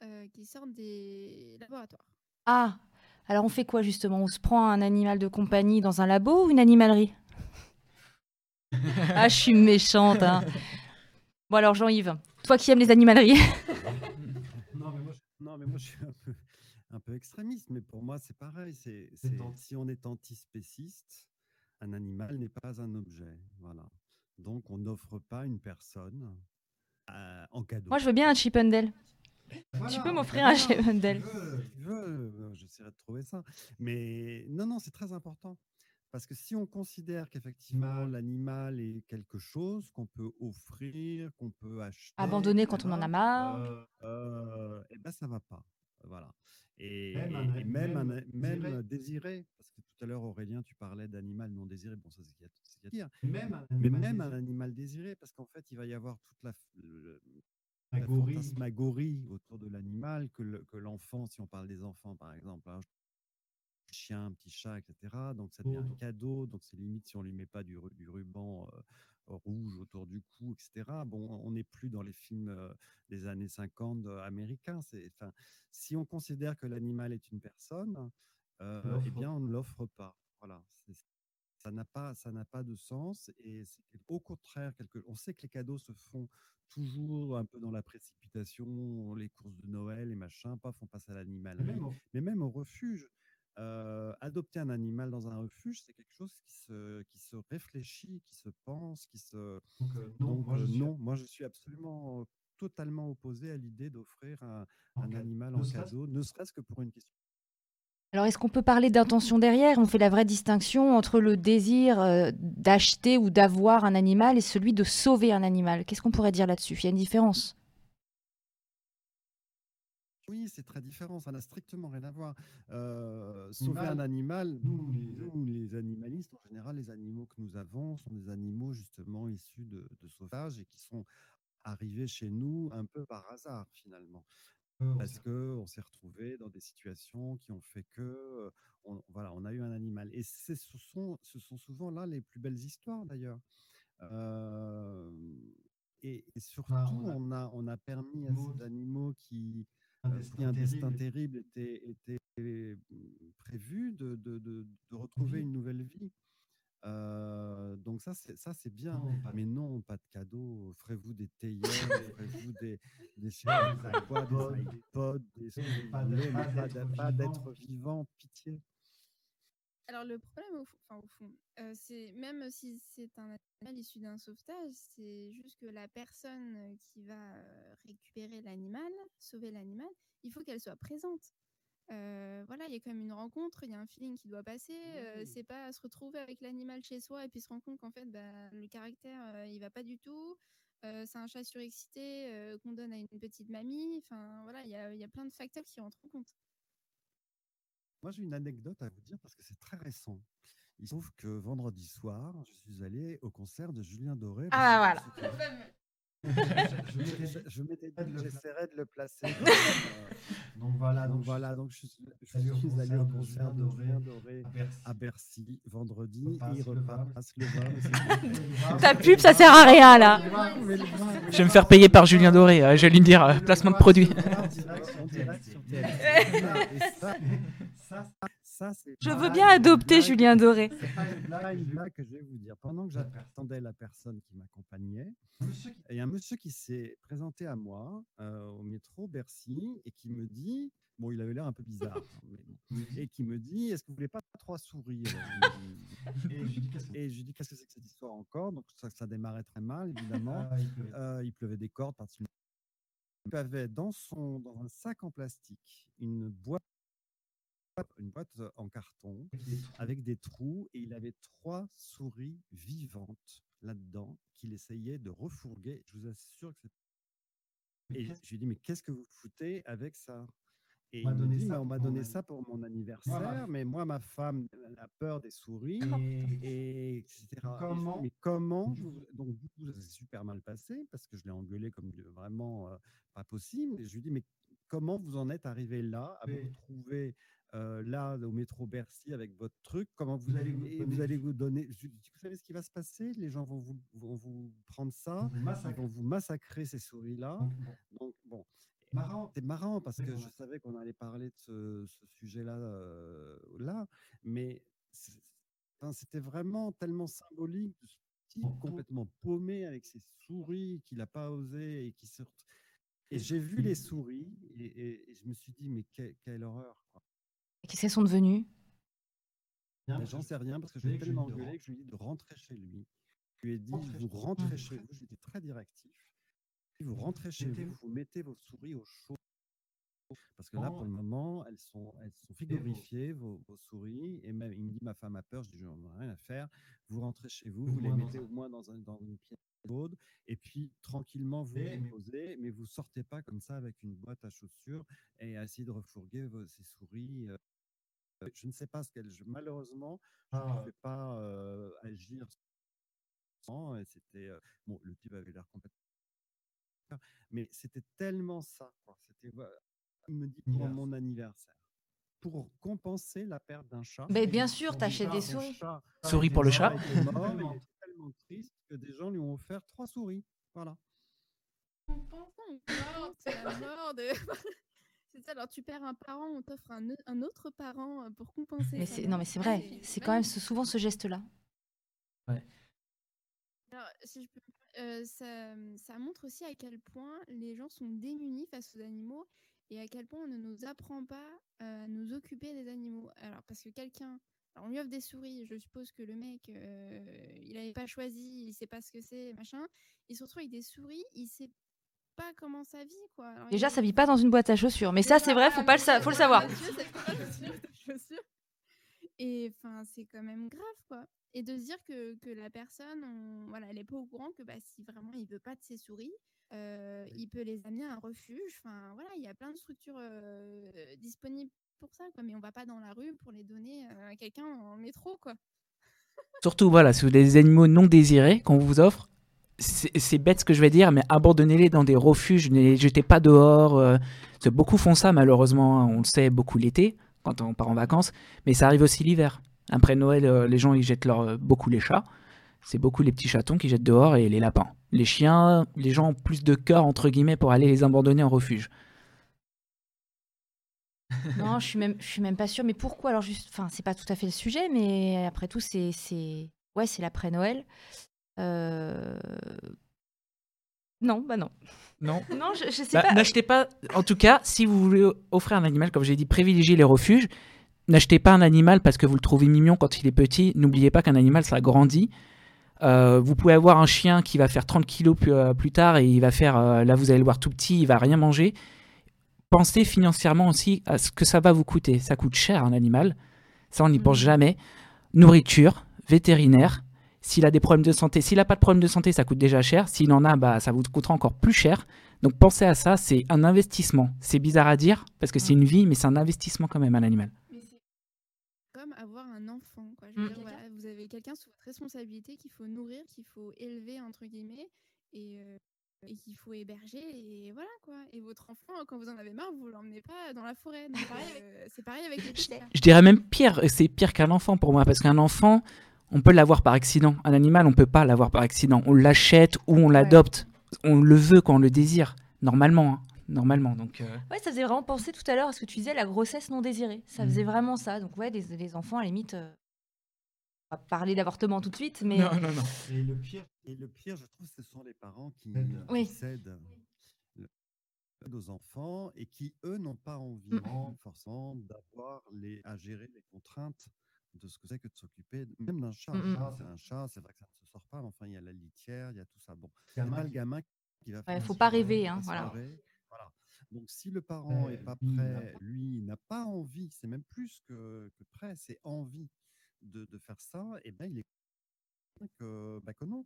euh, qui sortent des laboratoires. Ah, alors on fait quoi justement? On se prend un animal de compagnie dans un labo ou une animalerie? [LAUGHS] Ah, je suis méchante. hein. Bon alors Jean-Yves, toi qui aimes les animaleries. [LAUGHS] Non, mais moi, je, non, mais moi, je suis un peu, un peu extrémiste, mais pour moi, c'est pareil. C'est, si on est antispéciste, un animal n'est pas un objet. Voilà. Donc, on n'offre pas une personne euh, en cadeau. Moi je veux bien un Chippendale. Voilà, tu peux m'offrir un euh, J'essaierai de trouver ça. Mais non, non, c'est très important. Parce que si on considère qu'effectivement l'animal est quelque chose qu'on peut offrir, qu'on peut acheter, Abandonné quand on en a marre. euh, euh, eh ben ça va pas. Voilà. Et Même et- un et même, un même désiré. désiré, parce que tout à l'heure Aurélien, tu parlais d'animal non désiré. Bon, ça c'est ce qu'il y a-. Même un Mais animal même un désiré. animal désiré, parce qu'en fait, il va y avoir toute la, le- la fantasmagorie autour de l'animal, que le- que l'enfant, si on parle des enfants par exemple, un chien, un petit chat, etc. Donc ça devient un cadeau, donc c'est limite si on lui met pas du, ru- du ruban euh, rouge autour du cou, etc. Bon, on n'est plus dans les films euh, des années 50 euh, américains. C'est, enfin, si on considère que l'animal est une personne, euh, eh bien on ne l'offre pas. Voilà. C'est- ça n'a pas, ça n'a pas de sens et c'est au contraire quelque. On sait que les cadeaux se font toujours un peu dans la précipitation, les courses de Noël et machin, paf, on passe à l'animal. Au- Mais même au refuge, euh, adopter un animal dans un refuge, c'est quelque chose qui se, qui se réfléchit, qui se pense, qui se. Donc, euh, non, Donc, moi, je suis non, moi je suis absolument euh, totalement opposé à l'idée d'offrir un, animal ne en serait-ce- cadeau, ne serait-ce que pour une question. Alors est-ce qu'on peut parler d'intention derrière? On fait la vraie distinction entre le désir d'acheter ou d'avoir un animal et celui de sauver un animal. Qu'est-ce qu'on pourrait dire là-dessus? Il y a une différence? Oui, c'est très différent, ça n'a strictement rien à voir. Euh, sauver un Animal, nous, les- nous, les animalistes, en général, les animaux que nous avons sont des animaux justement issus de, de sauvage et qui sont arrivés chez nous un peu par hasard finalement. euh, on Parce s'est- qu'on s'est retrouvé dans des situations qui ont fait que euh, on, voilà, on a eu un animal. Et ce sont, ce sont souvent là les plus belles histoires d'ailleurs. Euh, et, et surtout, on a- on a, on a permis à ces animaux qui, un euh, destin un destin terrible. était, était mm, prévu, de, de, de, de retrouver une nouvelle vie. Euh, donc ça, c'est ça, c'est bien. Non, de- Mais non, pas de cadeaux. Offrez-vous des théières, [LAUGHS] offrez-vous des, des, pas Des des iPods. iPods, des vous Pas d'être vivant. d'être vivant, pitié. Alors le problème au fond, enfin, au fond euh, c'est même si c'est un animal issu d'un sauvetage, c'est juste que la personne qui va euh, récupérer l'animal, sauver l'animal, il faut qu'elle soit présente. Euh, voilà, il y a quand même une rencontre, il y a un feeling qui doit passer. euh, c'est pas se retrouver avec l'animal chez soi et puis se rendre compte qu'en fait, bah, le caractère, il va pas du tout. C'est un chat surexcité qu'on donne à une petite mamie. Enfin, voilà, il y a, y a plein de facteurs qui rentrent en compte. Moi, j'ai une anecdote à vous dire parce que c'est très récent. Il se trouve que vendredi soir, je suis allé au concert de Julien Doré. Ah, voilà. Je m'étais dit que j'essaierais de le placer. euh, Donc voilà, donc donc, voilà, donc je suis, je allé au suis allé concert au de concert de Julien Doré à Bercy. à Bercy vendredi. Il le vin. repasse le vin. mais c'est- Ta pub, ça sert à rien là. Je vais me faire payer par Julien Doré, euh, je vais lui dire euh, placement de produit. Ça, ça, ça, Je veux bien adopter. Julien Doré. C'est pas une blague, blague que je vais vous dire. Pendant que j'attendais la personne qui m'accompagnait, il y a un monsieur qui s'est présenté à moi euh, au métro Bercy et qui me dit, bon, il avait l'air un peu bizarre, hein, mais et qui me dit, est-ce que vous voulez pas trois souris [LAUGHS] Et je lui dis qu'est-ce que c'est que cette histoire encore? Donc ça, ça démarrait très mal, évidemment. Ah, il pleuvait. Euh, il pleuvait des cordes parce qu'il avait dans, son, dans un sac en plastique une boîte, une boîte en carton Avec des trous. et il avait trois souris vivantes là-dedans qu'il essayait de refourguer. Je vous assure que c'est. Et je lui ai dit, mais qu'est-ce que vous foutez avec ça? Et il me dit, mais on m'a donné ça pour mon anniversaire, mais moi, ma femme, elle a peur des souris, et, etc. Comment mais comment vous- Donc, du coup, ça s'est super mal passé, parce que je l'ai engueulé comme vraiment euh, pas possible. Et je lui dis, mais comment vous en êtes arrivé là, à vous Oui. retrouver euh, là, au métro Bercy, avec votre truc Comment vous, allez vous donner- vous allez vous donner Je lui dis, Vous savez ce qui va se passer? Les gens vont vous, vont vous prendre ça, ils vont vous massacrer, ces souris-là. Donc, bon, Donc, bon. Marrant. C'est marrant parce que je savais qu'on allait parler de ce, ce sujet-là, euh, là, mais c'était vraiment tellement symbolique de ce type complètement paumé avec ses souris qu'il n'a pas osé et qui se... Et j'ai vu les souris et, et- et je me suis dit, mais que- quelle horreur. Qu'est-ce qu'elles sont devenues Mais J'en sais rien parce que je l'ai tellement engueulé que je lui ai dit de rentrer chez lui. Je lui ai dit, Rentrez vous chez- rentrez chez vous, j'étais très directif. Vous rentrez chez vous, vous mettez vos souris au chaud. Parce que là, pour le moment, elles sont, elles sont frigorifiées, vos, vos souris. Et même, il me dit, ma femme a peur. Je dis, j'en ai rien à faire. Vous rentrez chez vous, vous les mettez au moins dans, un- dans une pièce chaude. Et puis, tranquillement, vous Et- vous posez. Mais vous sortez pas comme ça avec une boîte à chaussures et à essayer de refourguer vos- ces souris. euh. Je ne sais pas ce qu'elles. je- Malheureusement, je ne Ah, pouvais pas euh, agir. Et c'était. euh, bon, le type avait l'air complètement. Mais c'était tellement ça. C'était. me dit pour mon anniversaire. Pour compenser la perte d'un chat. Mais bien sûr, t'achètes des souris. chat Souris pour le chat? il [LAUGHS] était tellement triste que des gens lui ont offert trois souris. Voilà. C'est la mort de. [LAUGHS] Alors tu perds un parent, on t'offre un, au- un autre parent euh, pour compenser. Mais non mais c'est vrai, c'est quand même ce- souvent ce geste-là. Alors, si je peux, euh, ça, ça montre aussi à quel point les gens sont démunis face aux animaux et à quel point on ne nous apprend pas euh, à nous occuper des animaux. Alors, parce que quelqu'un, on lui offre des souris, je suppose que le mec, euh, il n'avait pas choisi, il sait pas ce que c'est, machin. Il se retrouve avec des souris, il sait pas comment ça vit, quoi. Alors, Déjà, ça vit pas dans une boîte à chaussures, mais ça c'est vrai, faut pas le sa- faut le savoir. Et enfin, c'est quand même grave, quoi. Et de se dire que, que la personne, on- voilà, elle est pas au courant que bah, si vraiment il veut pas de ses souris, euh, il peut les amener à un refuge. Enfin, voilà, il y a plein de structures euh, disponibles pour ça, quoi. Mais on va pas dans la rue pour les donner euh, à quelqu'un en métro, quoi. Surtout, voilà, si vous avez des animaux non désirés qu'on vous offre, c'est bête ce que je vais dire, mais abandonnez-les dans des refuges, ne les jetez pas dehors. euh, beaucoup font ça, malheureusement, hein, on le sait, beaucoup l'été, quand on part en vacances, mais ça arrive aussi l'hiver. Après Noël, euh, les gens, ils jettent euh, beaucoup les chats. C'est beaucoup les petits chatons qui jettent dehors et les lapins. Les chiens, les gens ont plus de cœur, entre guillemets, pour aller les abandonner en refuge. [LAUGHS] Non, je suis même, je suis même pas sûre. Mais pourquoi? Alors juste, enfin, c'est pas tout à fait le sujet, mais après tout, c'est, ouais, c'est l'après Noël. Euh... Non, bah non. Non [LAUGHS] Non, je, je sais Bah, pas. N'achetez pas, en tout cas, si vous voulez offrir un animal, comme j'ai dit, privilégiez les refuges. N'achetez pas un animal parce que vous le trouvez mignon quand il est petit. N'oubliez pas qu'un animal, ça grandit. Euh, vous pouvez avoir un chien qui va faire 30 kilos plus, euh, plus tard et il va faire, euh, là vous allez le voir tout petit, il va rien manger. Pensez financièrement aussi à ce que ça va vous coûter. Ça coûte cher un animal, ça on n'y pense Mhm. jamais. Nourriture, vétérinaire. S'il a des problèmes de santé, s'il n'a pas de problème de santé, ça coûte déjà cher. S'il en a, bah, ça vous coûtera encore plus cher. Donc pensez à ça, c'est un investissement. C'est bizarre à dire parce que c'est une vie, mais c'est un investissement quand même un animal. Mais c'est comme avoir un enfant, quoi. Je veux Mm. dire, voilà, vous avez quelqu'un sous votre responsabilité qu'il faut nourrir, qu'il faut élever, entre guillemets, et, euh, et qu'il faut héberger, et voilà, quoi. Et votre enfant, quand vous en avez marre, vous l'emmenez pas dans la forêt. [LAUGHS] Pareil, euh, c'est pareil avec les petits chats. Je dirais même pire, c'est pire qu'un enfant pour moi parce qu'un enfant, on peut l'avoir par accident. Un animal, on peut pas l'avoir par accident. On l'achète ou on l'adopte. On le veut quand on le désire, normalement. hein. Normalement, donc. euh, Ouais, ça faisait vraiment penser tout à l'heure à ce que tu disais, la grossesse non désirée. Ça faisait Mhm. vraiment ça. Donc ouais, les, les enfants, à la limite, euh, on va pas parler d'avortement tout de suite, mais Non, non, non. Et le pire, Et le pire, je trouve, ce sont les parents qui, Cèdent. Oui. aux enfants et qui, eux, n'ont pas envie Mm. forcément d'avoir les, à gérer les contraintes de ce que c'est que de s'occuper même d'un chat. Mm, mm. Un chat, C'est un chat, c'est vrai que ça ne se sort pas, mais enfin, il y a la litière, il y a tout ça. Bon, gamin pas le qui- gamin qui va Ouais, faire faut ça, pas il va rêver, hein, voilà. Donc, si le parent Euh, n'est pas il prêt, pas- lui, il n'a pas envie, c'est même plus que, que prêt, c'est envie de, de faire ça, et ben il est que, bah, que non.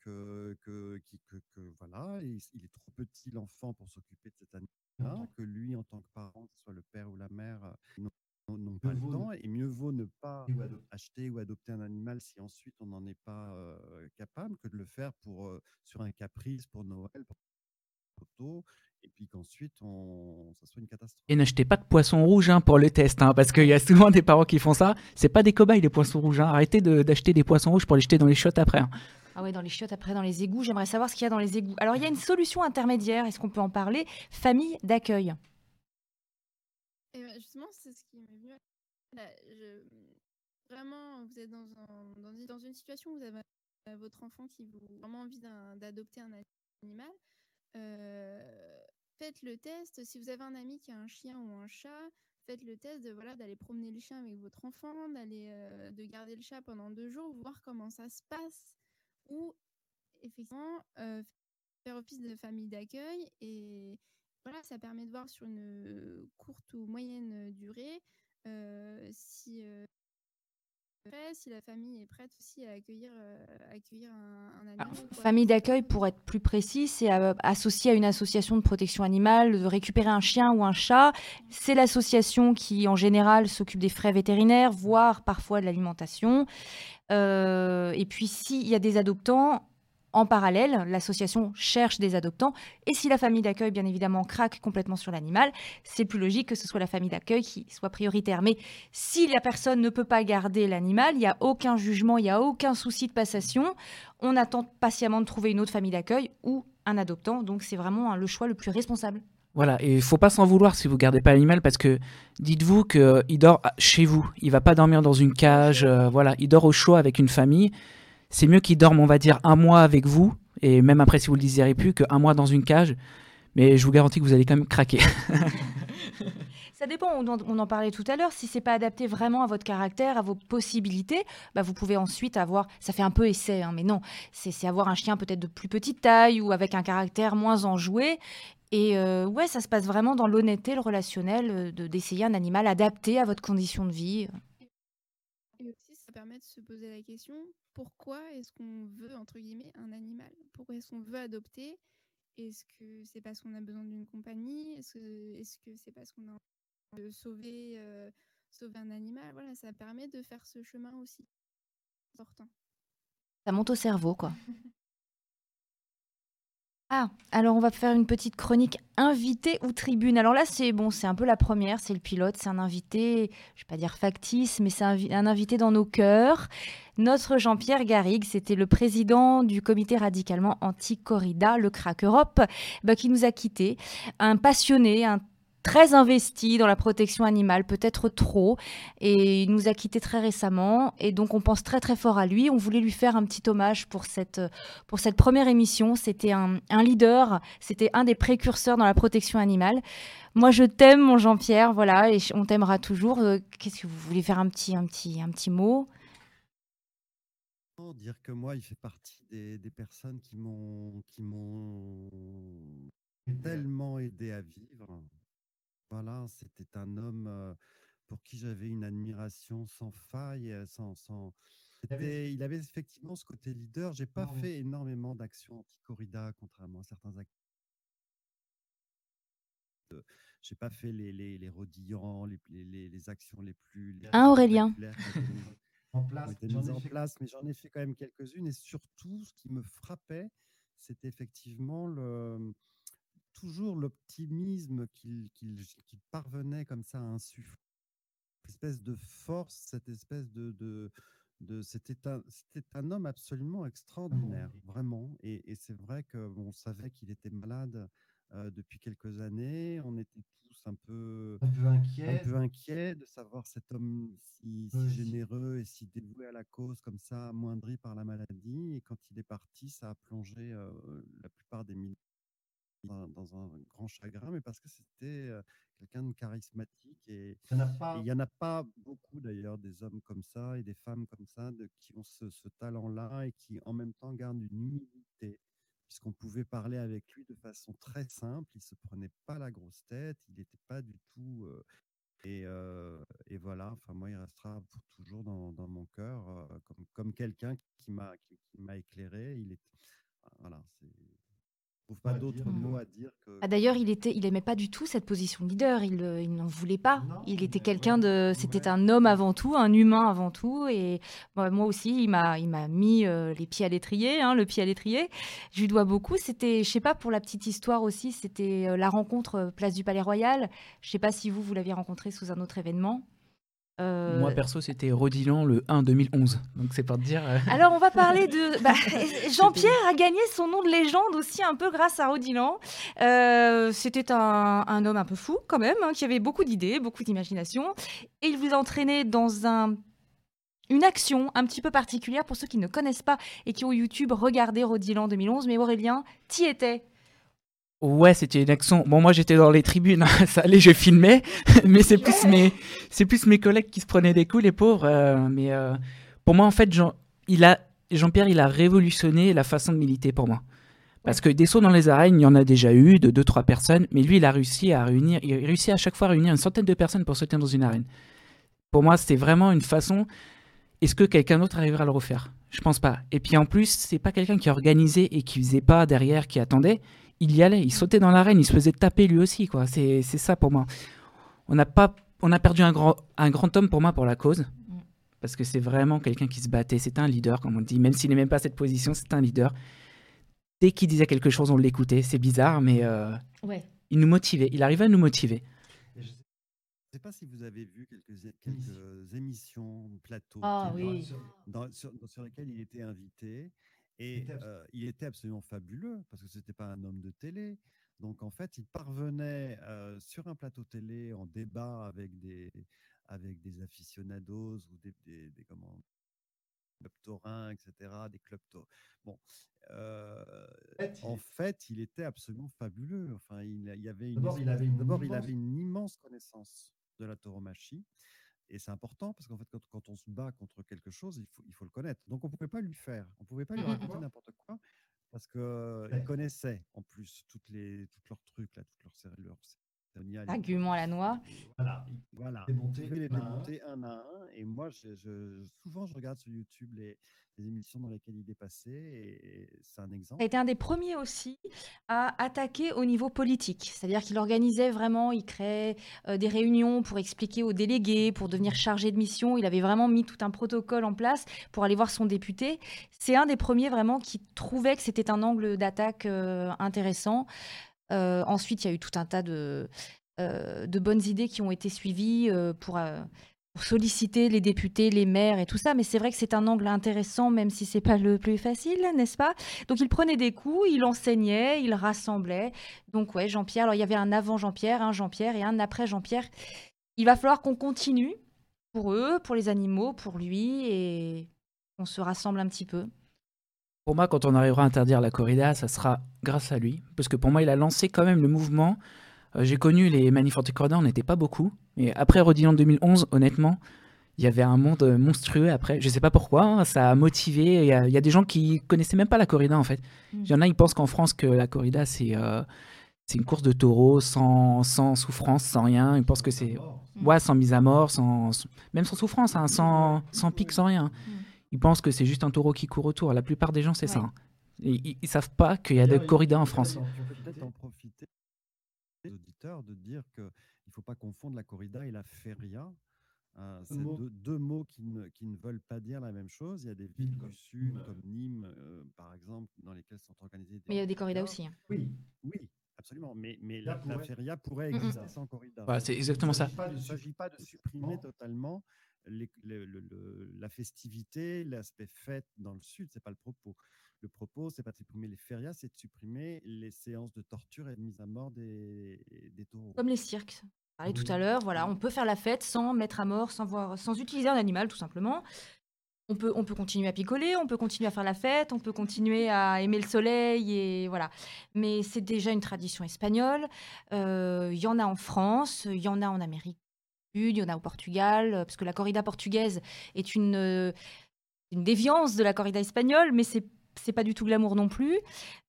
Que, que, que, que voilà, il, il est trop petit l'enfant pour s'occuper de cet animal. hein, que lui, en tant que parent, que ce soit le père ou la mère, euh, n'ont pas le temps. Et mieux vaut ne pas ou acheter ou adopter un animal si ensuite on n'en est pas euh, capable que de le faire pour, euh, sur un caprice pour Noël, pour photo, et puis qu'ensuite on, ça soit une catastrophe. Et n'achetez pas de poisson rouge hein, pour le test, hein, parce qu'il y a souvent des parents qui font ça. C'est pas des cobayes les poissons rouges. hein. Arrêtez de- d'acheter des poissons rouges pour les jeter dans les chiottes après. hein. Ah ouais, dans les chiottes, après dans les égouts. J'aimerais savoir ce qu'il y a dans les égouts. Alors, il y a une solution intermédiaire. Est-ce qu'on peut en parler? Famille d'accueil. Et ben, justement, c'est ce qui m'est venu. Là, je- Vraiment, vous êtes dans, un- dans une- situation où vous avez euh, votre enfant qui vous vraiment envie d'adopter un animal. euh, faites le test. Si vous avez un ami qui a un chien ou un chat, faites le test de voilà d'aller promener le chien avec votre enfant, d'aller euh, de garder le chat pendant deux jours, voir comment ça se passe. Ou effectivement euh, faire office de famille d'accueil et voilà, ça permet de voir sur une courte ou moyenne durée euh, si, euh, si la famille est prête aussi à accueillir, euh, accueillir un, un animal. Famille d'accueil, pour être plus précis, c'est associé à une association de protection animale, de récupérer un chien ou un chat. C'est l'association qui, en général, s'occupe des frais vétérinaires, voire parfois de l'alimentation. Et puis, s'il y a des adoptants, en parallèle, l'association cherche des adoptants. Et si la famille d'accueil, bien évidemment, craque complètement sur l'animal, c'est plus logique que ce soit la famille d'accueil qui soit prioritaire. Mais si la personne ne peut pas garder l'animal, il n'y a aucun jugement, il n'y a aucun souci de passation. On attend patiemment de trouver une autre famille d'accueil ou un adoptant. Donc, c'est vraiment hein, le choix le plus responsable. Voilà, et il faut pas s'en vouloir si vous gardez pas l'animal parce que dites-vous qu'il dort à- chez vous. Il va pas dormir dans une cage. euh, voilà, il dort au chaud avec une famille. C'est mieux qu'il dorme, on va dire, un mois avec vous. Et même après, si vous le désirez plus, qu'un mois dans une cage. Mais je vous garantis que vous allez quand même craquer. [LAUGHS] Ça dépend, on en, parlait tout à l'heure. Si c'est pas adapté vraiment à votre caractère, à vos possibilités, bah vous pouvez ensuite avoir. Ça fait un peu essai, hein, mais non. C'est c'est avoir un chien peut-être de plus petite taille ou avec un caractère moins enjoué. Et euh, ouais, ça se passe vraiment dans l'honnêteté, le relationnel, euh, de- d'essayer un animal adapté à votre condition de vie. Permet de se poser la question pourquoi est-ce qu'on veut, entre guillemets, un animal? Pourquoi est-ce qu'on veut adopter? Est-ce que c'est parce qu'on a besoin d'une compagnie? Est-ce que c'est parce qu'on a envie de sauver, euh, sauver un animal? Voilà, ça permet de faire ce chemin aussi. Important. Ça monte au cerveau, quoi. [LAUGHS] Ah, alors on va faire une petite chronique invité ou tribune. Alors là, c'est bon, c'est un peu la première, c'est le pilote, c'est un invité, je vais pas dire factice, mais c'est un invité dans nos cœurs. Notre Jean-Pierre Garrigue, c'était le président du comité radicalement anti-corrida, le CRAC Europe, bah, qui nous a quittés. Un passionné, un très investi dans la protection animale, peut-être trop, et il nous a quittés très récemment, et donc on pense très très fort à lui. On voulait lui faire un petit hommage pour cette, pour cette première émission. C'était un, leader, c'était un des précurseurs dans la protection animale. Moi, je t'aime, mon Jean-Pierre, voilà, et on t'aimera toujours. Euh, Qu'est-ce que vous voulez faire un petit, un petit, un petit mot? Dire que moi, il fait partie des, des personnes qui m'ont qui m'ont tellement aidé à vivre. Voilà, c'était un homme pour qui j'avais une admiration sans faille, sans, sans... Il avait- C'était- il avait effectivement ce côté leader. J'ai pas Non. fait énormément d'actions anti-corrida, contrairement à certains acteurs. J'ai pas fait les, les, les rodillants, les, les, les- actions les plus. les Hein, plus Aurélien [LAUGHS] en place. J'en ai en fait- place, mais j'en ai fait quand même quelques-unes. Et surtout, ce qui me frappait, c'était effectivement le, toujours l'optimisme qu'il parvenait comme ça à insuffler. Cette espèce de force, cette espèce de. de, de- c'était un, homme absolument extraordinaire, vraiment. Et, et c'est vrai qu'on savait qu'il était malade euh, depuis quelques années. On était tous un peu un peu un inquiet. peu inquiet de savoir cet homme si, si Oui. généreux et si dévoué à la cause, comme ça, amoindri par la maladie. Et quand il est parti, ça a plongé euh, la plupart des milliers dans, dans un grand chagrin, mais parce que c'était quelqu'un de charismatique. Et il n'y en a pas beaucoup d'ailleurs des hommes comme ça et des femmes comme ça de, qui ont ce, ce talent-là et qui en même temps gardent une humilité. Puisqu'on pouvait parler avec lui de façon très simple, il se prenait pas la grosse tête, il n'était pas du tout. euh, et, euh, et voilà, enfin moi, il restera pour toujours dans, dans mon cœur euh, comme, comme quelqu'un qui m'a qui, qui m'a éclairé. Il est voilà, c'est trouve pas d'autres mots euh, à dire que. Ah, D'ailleurs, il était, il aimait pas du tout cette position de leader. Il, euh, il n'en voulait pas. Non, il était quelqu'un ouais, de, c'était ouais. un homme avant tout, un humain avant tout. Et moi, moi aussi, il m'a, il m'a mis euh, les pieds à l'étrier, hein, le pied à l'étrier. Je lui dois beaucoup. C'était, je sais pas pour la petite histoire aussi, c'était euh, la rencontre place du Palais Royal. Je sais pas si vous, vous l'aviez rencontré sous un autre événement. Euh, Moi, perso, c'était Rodilan le 1 2011. Donc, c'est pour te dire. euh, Alors, on va parler de. [LAUGHS] bah, Jean-Pierre a gagné son nom de légende aussi un peu grâce à Rodilan. Euh, C'était un, un homme un peu fou, quand même, hein, qui avait beaucoup d'idées, beaucoup d'imagination. Et il vous a entraîné dans un. Une action un petit peu particulière pour ceux qui ne connaissent pas et qui ont YouTube regardé Rodilan 2011. Mais Aurélien, t'y étais. Ouais, c'était une action. Bon, moi, j'étais dans les tribunes. hein, [LAUGHS] Ça allait, je filmais. [LAUGHS] mais c'est plus mes, c'est plus mes collègues qui se prenaient des coups, les pauvres. euh, mais euh, pour moi, en fait, Jean, il a, Jean-Pierre, il a révolutionné la façon de militer pour moi. Parce que des sauts dans les arènes, il y en a déjà eu de deux, trois personnes. Mais lui, il a réussi à réunir, il a réussi à chaque fois à réunir une centaine de personnes pour sauter dans une arène. Pour moi, c'était vraiment une façon. Est-ce que quelqu'un d'autre arrivera à le refaire? Je pense pas. Et puis en plus, c'est pas quelqu'un qui organisait et qui faisait pas derrière, qui attendait. Il y allait, il sautait dans l'arène, il se faisait taper lui aussi, quoi. C'est c'est ça pour moi. On n'a pas, on a perdu un grand, un grand homme pour moi pour la cause, parce que c'est vraiment quelqu'un qui se battait. C'était un leader, comme on dit, même s'il n'est même pas à cette position, c'est un leader. Dès qu'il disait quelque chose, on l'écoutait. C'est bizarre, mais euh, Ouais. il nous motivait. Il arrivait à nous motiver. Je ne sais pas si vous avez vu quelques, émissions, plateaux, Ah oui. dans- sur, sur lesquels il était invité. Et était euh, il était absolument fabuleux parce que ce n'était pas un homme de télé. Donc en fait, il parvenait euh, sur un plateau télé en débat avec des, avec des aficionados ou des, des, des, comment, clubs taurins, etc., des clubs tau- Bon, euh, en fait, il était absolument fabuleux. Enfin, il, il y avait une, D'abord, il avait une d'abord, il immense- avait une immense connaissance de la tauromachie. Et c'est important parce qu'en fait, quand, quand on se bat contre quelque chose, il faut, il faut le connaître. Donc, on ne pouvait pas lui faire. On ne pouvait pas lui Mhm. raconter n'importe quoi parce qu'il Ouais. connaissait en plus toutes les, toutes leurs trucs, là, toutes leurs, leurs Argument à la noix. Voilà, il Voilà. les un à un. démonter un à un. Et moi, je, je- souvent, je regarde sur YouTube les, les émissions dans lesquelles il est passé. Et c'est un exemple. a été un des premiers aussi à attaquer au niveau politique. C'est-à-dire qu'il organisait vraiment, il créait euh, des réunions pour expliquer aux délégués, pour devenir chargé de mission. Il avait vraiment mis tout un protocole en place pour aller voir son député. C'est un des premiers vraiment qui trouvait que c'était un angle d'attaque euh, intéressant. Euh, ensuite, il y a eu tout un tas de, euh, de bonnes idées qui ont été suivies euh, pour, solliciter les députés, les maires et tout ça. Mais c'est vrai que c'est un angle intéressant, même si c'est pas le plus facile, n'est-ce pas? Donc il prenait des coups, il enseignait, il rassemblait. Donc ouais, Jean-Pierre, alors il y avait un avant Jean-Pierre, un Jean-Pierre et un après Jean-Pierre. Il va falloir qu'on continue pour eux, pour les animaux, pour lui, et on se rassemble un petit peu. Pour moi, quand on arrivera à interdire la corrida, ça sera grâce à lui. Parce que pour moi, il a lancé quand même le mouvement. Euh, J'ai connu les manifs anti-corrida, on n'était pas beaucoup. Mais après Rodillan 2011, honnêtement, il y avait un monde euh, monstrueux après. Je sais pas pourquoi, hein, ça a motivé. Il y, a- il y a des gens qui connaissaient même pas la corrida en fait. Mm. Il y en a, ils pensent qu'en France, que la corrida, c'est euh, c'est une course de taureaux sans, sans souffrance, sans rien. Ils pensent que c'est. Ouais, sans mise à mort, sans, sans- même sans souffrance, hein, sans, sans pic, sans rien. Mm. Ils pensent que c'est juste un taureau qui court autour. La plupart des gens, c'est ça. Ouais. hein. Ils, ils savent pas qu'il y a des corridas en France. il- On peut peut-être en profiter, les auditeurs, de dire qu'il ne faut pas confondre la corrida et la feria. Euh, c'est deux, deux mots qui ne, qui ne veulent pas dire la même chose. Il y a des villes comme du sud, Nîmes. comme Nîmes, euh, par exemple, dans lesquelles sont organisées Mais il y a des corridas aussi. hein. Oui, Oui, absolument. Mais, la, feria pourrait Mm, mm. exister sans corrida. Voilà, c'est exactement ça. il ne s'agit pas de supprimer totalement les- le- le- le- la festivité, l'aspect fête dans le sud. C'est pas le propos. Le propos, c'est pas de supprimer les férias, c'est de supprimer les séances de torture et de mise à mort des, des taureaux. Comme les cirques. On parlait tout à l'heure, voilà, on peut faire la fête sans mettre à mort, sans, voir, sans utiliser un animal, tout simplement. On peut, on peut continuer à picoler, on peut continuer à faire la fête, on peut continuer à aimer le soleil, et voilà. Mais c'est déjà une tradition espagnole. Euh, Il y en a en France, il y en a en Amérique Il y en a au Portugal, euh, parce que la corrida portugaise est une, euh, une déviance de la corrida espagnole, mais c'est c'est pas du tout glamour non plus.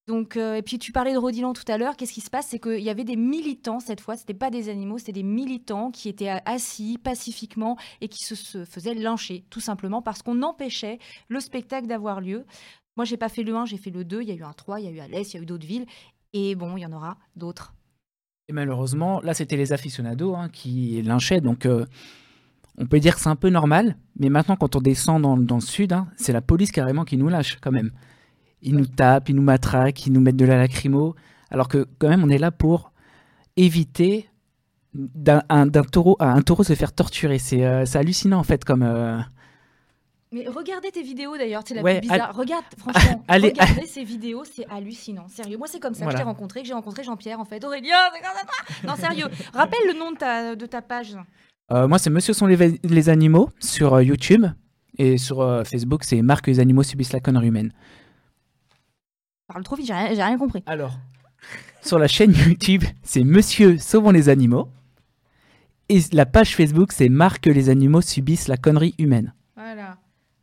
Donc, euh, et puis tu parlais de Rodilan tout à l'heure. Qu'est-ce qui se passe? C'est qu'il y avait des militants cette fois. C'était pas des animaux, c'était des militants qui étaient assis pacifiquement et qui se, se faisaient lyncher, tout simplement parce qu'on empêchait le spectacle d'avoir lieu. Moi, j'ai pas fait le 1, j'ai fait le 2. Il y a eu un 3, il y a eu Alès, il y a eu d'autres villes. Et bon, il y en aura d'autres. Et malheureusement, là, c'était les aficionados hein, qui lynchaient. Donc, euh, on peut dire que c'est un peu normal. Mais maintenant, quand on descend dans, le sud, hein, c'est la police carrément qui nous lâche quand même. Ils nous tapent, ils nous matraquent, ils nous mettent de la lacrymo. Alors que quand même, on est là pour éviter d'un un- d'un taureau à un taureau se faire torturer. C'est euh, hallucinant en fait comme. euh, Mais regardez tes vidéos d'ailleurs, c'est la Ouais, plus bizarre. Regarde, franchement, [LAUGHS] Allez, regardez ces vidéos, c'est hallucinant. Sérieux, moi c'est comme ça que je t'ai rencontré, que j'ai rencontré Jean-Pierre en fait. Aurélien. Non, sérieux. Rappelle le nom de ta, de ta page. euh, moi, c'est Monsieur sont les, animaux sur euh, YouTube et sur euh, Facebook, c'est Marc les animaux subissent la connerie humaine. Parle trop vite, j'ai rien, rien compris. Alors, sur la chaîne YouTube, c'est Monsieur sauvons les animaux. Et la page Facebook, c'est Marc les animaux subissent la connerie humaine. Voilà.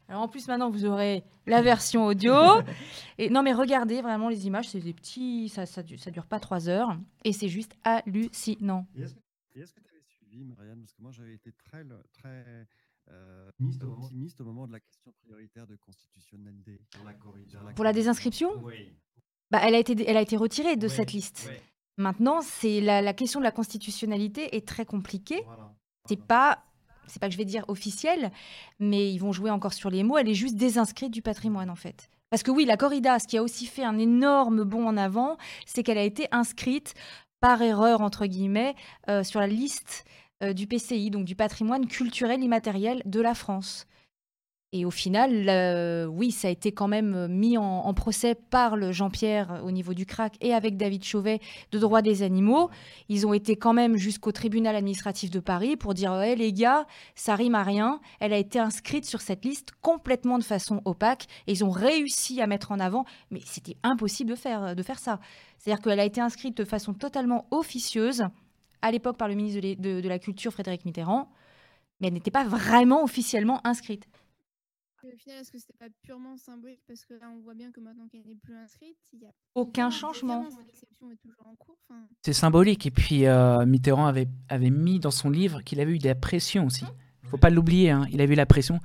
Alors en plus maintenant vous aurez la version audio. [LAUGHS] Et non mais regardez vraiment les images, c'est des petits, ça, ça, ça dure pas trois heures et c'est juste hallucinant. Et est-ce que tu avais suivi, Marianne? Parce que moi, j'avais été très, très euh, Optimiste au moment- optimiste au moment de la question prioritaire de constitutionnalité. Sur la corrida. Pour la désinscription, Oui. bah, elle, a été, elle a été retirée de Ouais, cette liste. ouais, Maintenant, c'est la, la question de la constitutionnalité est très compliquée. voilà. C'est pas, c'est pas que je vais dire officiel, mais ils vont jouer encore sur les mots. Elle est juste désinscrite du patrimoine en fait. Parce que oui, la corrida, ce qui a aussi fait un énorme bond en avant, c'est qu'elle a été inscrite par erreur entre guillemets euh, sur la liste euh, du PCI, donc du patrimoine culturel immatériel de la France. Et au final, euh, oui, ça a été quand même mis en, procès par le Jean-Pierre euh, au niveau du CRAC et avec David Chauvet de droit des animaux. Ils ont été quand même jusqu'au tribunal administratif de Paris pour dire hey, les gars, ça rime à rien. Elle a été inscrite sur cette liste complètement de façon opaque et ils ont réussi à mettre en avant, mais c'était impossible de faire, de faire ça. C'est-à-dire qu'elle a été inscrite de façon totalement officieuse à l'époque par le ministre de la Culture Frédéric Mitterrand, mais elle n'était pas vraiment officiellement inscrite. Et Au final, est-ce que c'était pas purement symbolique? Parce que là, on voit bien que maintenant qu'elle n'est plus inscrite, il y a Aucun changement. C'est symbolique. Et puis, euh, Mitterrand avait, avait mis dans son livre qu'il avait eu de la pression aussi. Il faut pas l'oublier. hein. Il avait eu la pression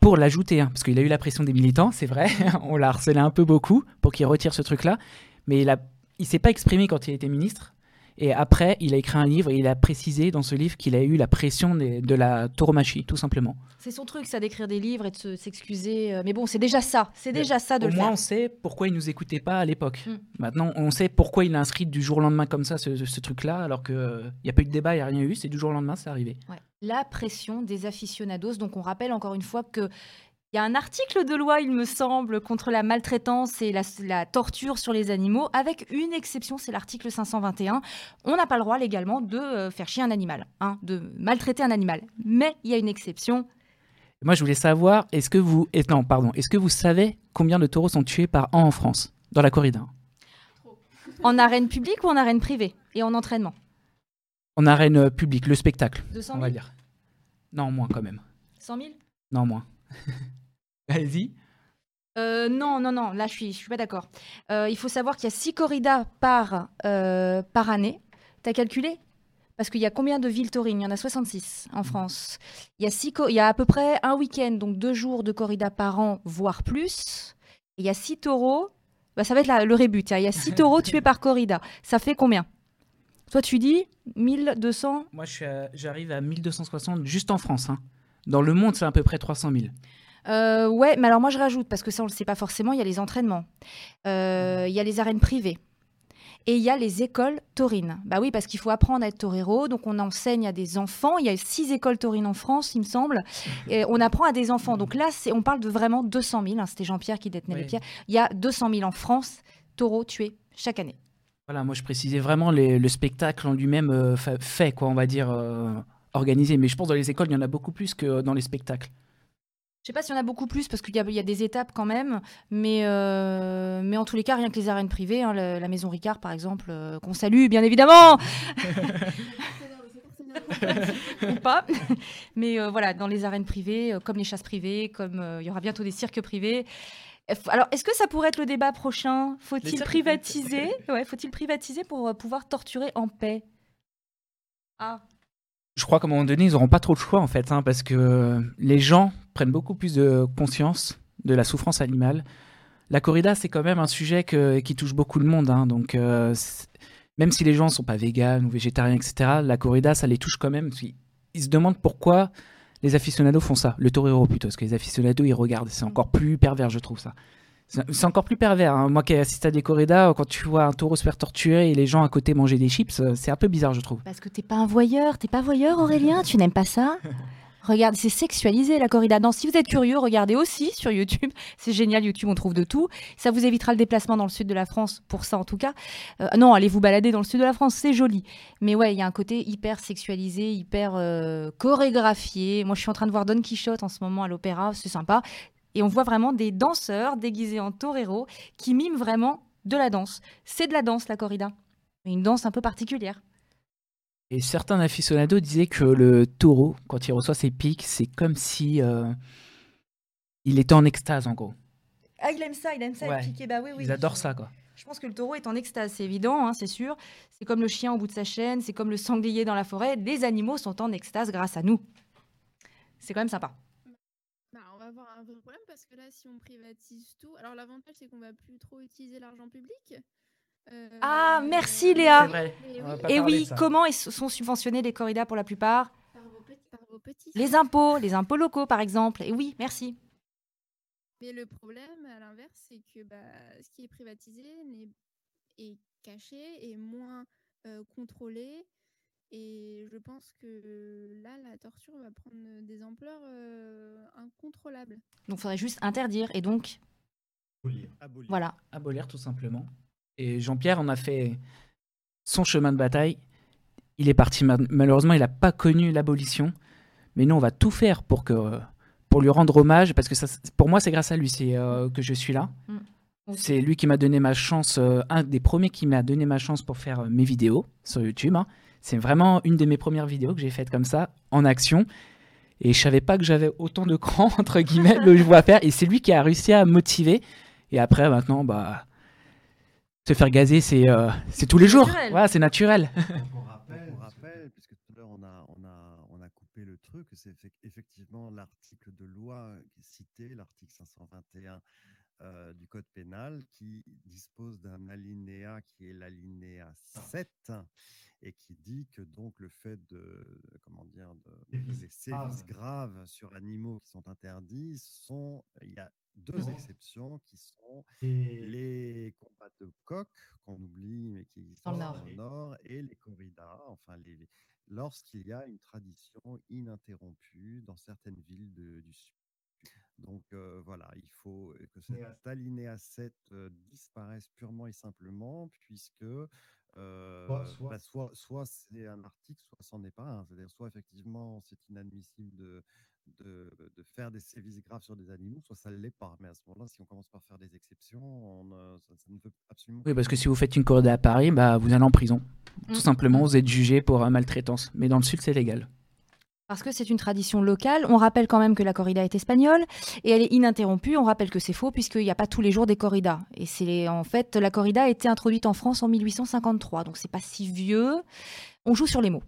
pour l'ajouter. hein, parce qu'il a eu la pression des militants, c'est vrai. [LAUGHS] On l'a harcelé un peu beaucoup pour qu'il retire ce truc-là. Mais il a, il s'est pas exprimé quand il était ministre. Et après, il a écrit un livre et il a précisé dans ce livre qu'il a eu la pression des- de la tauromachie, tout simplement. C'est son truc, ça, d'écrire des livres et de se- s'excuser. euh, Mais bon, c'est déjà ça. C'est déjà ça de Au le moins, faire. on sait pourquoi il nous écoutait pas à l'époque. Mm. Maintenant, on sait pourquoi il a inscrit du jour au lendemain comme ça ce, ce truc-là, alors qu'il n'y a pas eu de débat, il n'y a rien eu. C'est du jour au lendemain, c'est arrivé. Ouais. La pression des aficionados. Donc, on rappelle encore une fois que. Il y a un article de loi, il me semble, contre la maltraitance et la, la torture sur les animaux, avec une exception, c'est l'article 521. On n'a pas le droit légalement de euh, faire chier un animal, hein, de maltraiter un animal. Mais il y a une exception. Moi, je voulais savoir, est-ce que vous, non, pardon, est-ce que vous savez combien de taureaux sont tués par an en France dans la corrida? En arène publique ou en arène privée Et en entraînement? En arène euh, publique, le spectacle, 200 on 000 va dire. Non, moins quand même. 100 000 Non, moins. [LAUGHS] Allez-y. Euh, non, non, non, là je suis, je suis pas d'accord. Euh, il faut savoir qu'il y a 6 corridas par, euh, par année. T'as calculé? Parce qu'il y a combien de villes taurines Il y en a 66 en France. Il y, a six il y a à peu près un week-end, donc deux jours de corrida par an, voire plus. Et il y a 6 taureaux. Bah, ça va être la- le rébut. tiens. Il y a 6 [LAUGHS] taureaux tués par corrida. Ça fait combien? Toi, tu dis 1200 Moi, suis à- j'arrive à 1260 juste en France. hein. Dans le monde, c'est à peu près 300 000. Euh, ouais, mais alors moi je rajoute, parce que ça on le sait pas forcément, il y a les entraînements, Euh, il y a les arènes privées. Et il y a les écoles taurines. Bah oui, parce qu'il faut apprendre à être torero. Donc on enseigne à des enfants. Il y a six écoles taurines en France, il me semble. Et on apprend à des enfants. Donc là, on parle de vraiment 200 000. hein. C'était Jean-Pierre qui détenait les pierres. Il y a 200 000 en France, taureaux tués chaque année. Voilà, moi je précisais vraiment les- le spectacle en lui-même euh, fa- fait, quoi, on va dire, euh, organisé. Mais je pense dans les écoles, il y en a beaucoup plus que dans les spectacles. Je sais pas s'il y en a beaucoup plus parce qu'il y, a- il y a des étapes quand même, mais, euh, mais en tous les cas, rien que les arènes privées, hein, la, la Maison Ricard par exemple, euh, qu'on salue bien évidemment, [LAUGHS] ou pas, mais euh, voilà, dans les arènes privées, euh, comme les chasses privées, comme euh, il y aura bientôt des cirques privés. Alors, est-ce que ça pourrait être le débat prochain? Faut-il privatiser? Ouais, faut-il privatiser pour pouvoir torturer en paix? Ah, Je crois qu'à un moment donné, ils n'auront pas trop de choix en fait, hein, parce que les gens prennent beaucoup plus de conscience de la souffrance animale. La corrida, c'est quand même un sujet qui touche beaucoup de monde. hein, donc, euh, même si les gens sont pas véganes ou végétariens, etc., la corrida, ça les touche quand même. Ils, ils se demandent pourquoi les aficionados font ça. Le torero plutôt, parce que les aficionados, ils regardent. C'est encore plus pervers, je trouve ça. C'est encore plus pervers. hein. Moi qui ai assisté à des corridas, quand tu vois un taureau se faire torturer et les gens à côté manger des chips, euh, c'est un peu bizarre, je trouve. Parce que t'es pas un voyeur, t'es pas voyeur Aurélien, tu n'aimes pas ça? [LAUGHS] Regarde, c'est sexualisé la corrida. Non, si vous êtes curieux, regardez aussi sur YouTube. C'est génial, YouTube, on trouve de tout. Ça vous évitera le déplacement dans le sud de la France, pour ça en tout cas. Euh, non, allez vous balader dans le sud de la France, c'est joli. Mais ouais, il y a un côté hyper sexualisé, hyper euh, chorégraphié. Moi, je suis en train de voir Don Quichotte en ce moment à l'opéra, c'est sympa. Et on voit vraiment des danseurs déguisés en torero qui miment vraiment de la danse. C'est de la danse, la corrida. Mais une danse un peu particulière. Et certains aficionados disaient que le taureau, quand il reçoit ses pics, c'est comme si euh, il était en extase, en gros. Ah, il aime ça, il aime ça, Ouais. être piqué. Bah oui, oui. Ils adorent ça, quoi. Je pense que le taureau est en extase, c'est évident, hein, c'est sûr. C'est comme le chien au bout de sa chaîne, c'est comme le sanglier dans la forêt. Les animaux sont en extase grâce à nous. C'est quand même sympa. Avoir un vrai problème parce que là, si on privatise tout, alors l'avantage c'est qu'on va plus trop utiliser l'argent public. Euh, Ah, merci, Léa. On va oui, pas Et oui, ça. comment sont subventionnés les corridas pour la plupart? Par vos petits, par vos petits. Les impôts, les impôts locaux par exemple. Et oui, merci. Mais le problème, à l'inverse, c'est que bah, ce qui est privatisé est caché et moins euh, contrôlé. Et je pense que là, la torture va prendre des ampleurs euh, incontrôlables. Donc il faudrait juste interdire. Et donc, Abolir. voilà. Abolir, tout simplement. Et Jean-Pierre en a fait son chemin de bataille. Il est parti, ma- malheureusement, il n'a pas connu l'abolition. Mais nous, on va tout faire pour, que, pour lui rendre hommage, parce que ça, pour moi, c'est grâce à lui c'est, euh, que je suis là. C'est lui qui m'a donné ma chance, euh, un des premiers qui m'a donné ma chance pour faire euh, mes vidéos sur YouTube. hein. C'est vraiment une de mes premières vidéos que j'ai faites comme ça, en action. Et je savais pas que j'avais autant de cran, [LAUGHS] entre guillemets, le je vois faire. Et c'est lui qui a réussi à me motiver. Et après, maintenant, bah, se faire gazer, c'est euh, c'est tous les jours. naturel. Voilà, c'est naturel. Pour rappel, [LAUGHS] Pour rappel, puisque tout à l'heure on a, on, a, on a coupé le truc, c'est effe- effectivement l'article de loi qui est cité, l'article 521 euh, du Code pénal, qui dispose d'un alinéa qui est l'alinéa 7 et qui dit que donc le fait de, comment dire, de, des sévices graves. sur animaux qui sont interdits sont, il y a deux exceptions qui sont et les combats de coq qu'on oublie mais qui Nord. dans le nord et les corridas enfin les- lorsqu'il y a une tradition ininterrompue dans certaines villes de- du sud donc euh, voilà il faut que cet alinéa 7 euh, disparaisse purement et simplement puisque euh, soit- bah, soit, soit c'est un article, soit c'en est pas un. C'est-à-dire, soit effectivement c'est inadmissible de, de, de faire des sévices graves sur des animaux, soit ça ne l'est pas. Mais à ce moment-là, si on commence par faire des exceptions, on, ça, ça ne peut absolument Oui, parce que si vous faites une corrida à Paris, bah, vous allez en prison. Tout simplement, vous êtes jugé pour maltraitance. Mais dans le sud, c'est légal. Parce que c'est une tradition locale, on rappelle quand même que la corrida est espagnole et elle est ininterrompue. On rappelle que c'est faux puisqu'il n'y a pas tous les jours des corridas. Et c'est en fait la corrida a été introduite en France en 1853, donc c'est pas si vieux. On joue sur les mots.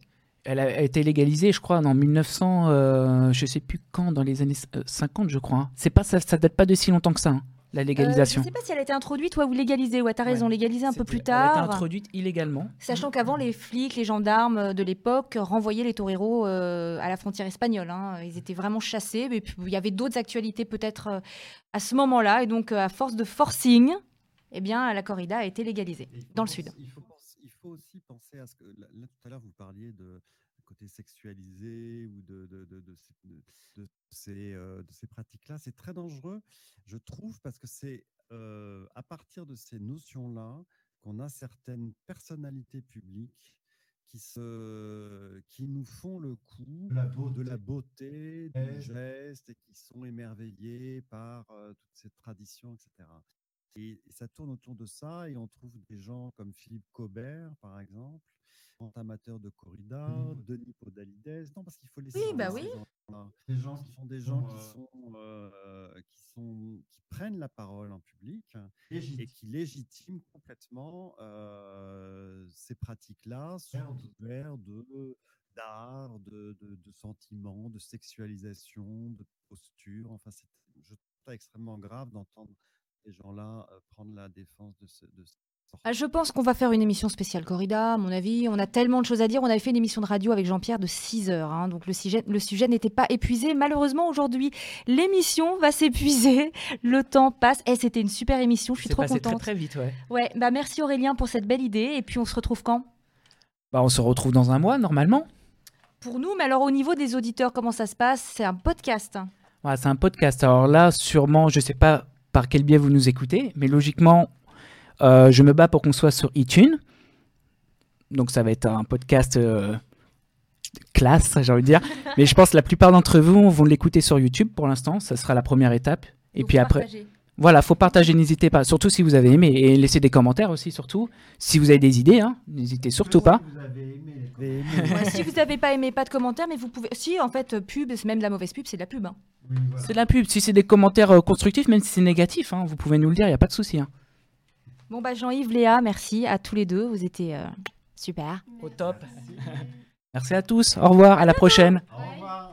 Elle a été légalisée, je crois, en 1900, euh, je sais plus quand, dans les années euh, 50, je crois. hein. C'est pas ça, ça date pas de si longtemps que ça, hein, la légalisation. Euh, je sais pas si elle a été introduite ouais, ou légalisée. Ouais, t'as raison, Ouais. légalisée un peu plus Elle a été tard. introduite illégalement. Sachant qu'avant, les flics, les gendarmes de l'époque renvoyaient les toreros euh, à la frontière espagnole. hein. Ils étaient vraiment chassés. Mais puis, il y avait d'autres actualités peut-être euh, à ce moment-là. Et donc, euh, à force de forcing, eh bien, la corrida a été légalisée dans le sud. Il faut, il faut aussi penser à ce que là, tout à l'heure vous parliez de côté sexualisé ou de, de, de, de ces, ces, euh, ces pratiques-là. C'est très dangereux, je trouve, parce que c'est euh, à partir de ces notions-là qu'on a certaines personnalités publiques qui, se, qui nous font le coup de la beauté. de la beauté, du geste et qui sont émerveillés par euh, toute cette tradition, etc. Et, ça tourne autour de ça et on trouve des gens comme Philippe Cobert, par exemple, grand amateur de corrida, Denis Denis Podalides. Non, parce qu'il faut laisser Oui, bah oui. Des gens Ce qui sont des gens qui euh, sont, euh, qui sont qui prennent la parole en public et qui légitiment complètement euh, ces pratiques-là sous couvert de d'art, de, de, de sentiments, de sexualisation, de posture. Enfin, c'est je trouve ça extrêmement grave d'entendre ces gens-là euh, prendre la défense de ce. De ce Ah, Je pense qu'on va faire une émission spéciale corrida, à mon avis. On a tellement de choses à dire. On avait fait une émission de radio avec Jean-Pierre de 6 heures. hein, donc le sujet, le sujet n'était pas épuisé. Malheureusement, aujourd'hui, l'émission va s'épuiser. [LAUGHS] Le temps passe. Et c'était une super émission. Je suis trop passé contente. très très vite, ouais. Ouais, bah merci Aurélien pour cette belle idée. Et puis on se retrouve quand? Bah, on se retrouve dans un mois normalement. Pour nous, mais alors au niveau des auditeurs, comment ça se passe? C'est un podcast. Voilà, c'est un podcast. Alors là, sûrement, je sais pas par quel biais vous nous écoutez, mais logiquement, euh, je me bats pour qu'on soit sur iTunes. Donc ça va être un podcast euh, classe, j'ai envie de dire. [LAUGHS] mais je pense que la plupart d'entre vous vont l'écouter sur YouTube pour l'instant. Ça sera la première étape. Et Donc, puis après, partagez. voilà, faut partager, n'hésitez pas. Surtout si vous avez aimé et laissez des commentaires aussi, surtout. Si vous avez des idées, hein, n'hésitez surtout pas. Vous avez aimé [LAUGHS] Ouais, si vous n'avez pas aimé, pas de commentaires, mais vous pouvez. Si, en fait, pub, c'est même de la mauvaise pub, c'est de la pub. hein. Oui, voilà. C'est de la pub. Si c'est des commentaires euh, constructifs, même si c'est négatif, hein, vous pouvez nous le dire, il n'y a pas de souci. hein. Bon, bah Jean-Yves, Léa, merci à tous les deux. Vous étiez euh, super. Au top. Merci à tous. Au revoir. À la prochaine. Au revoir.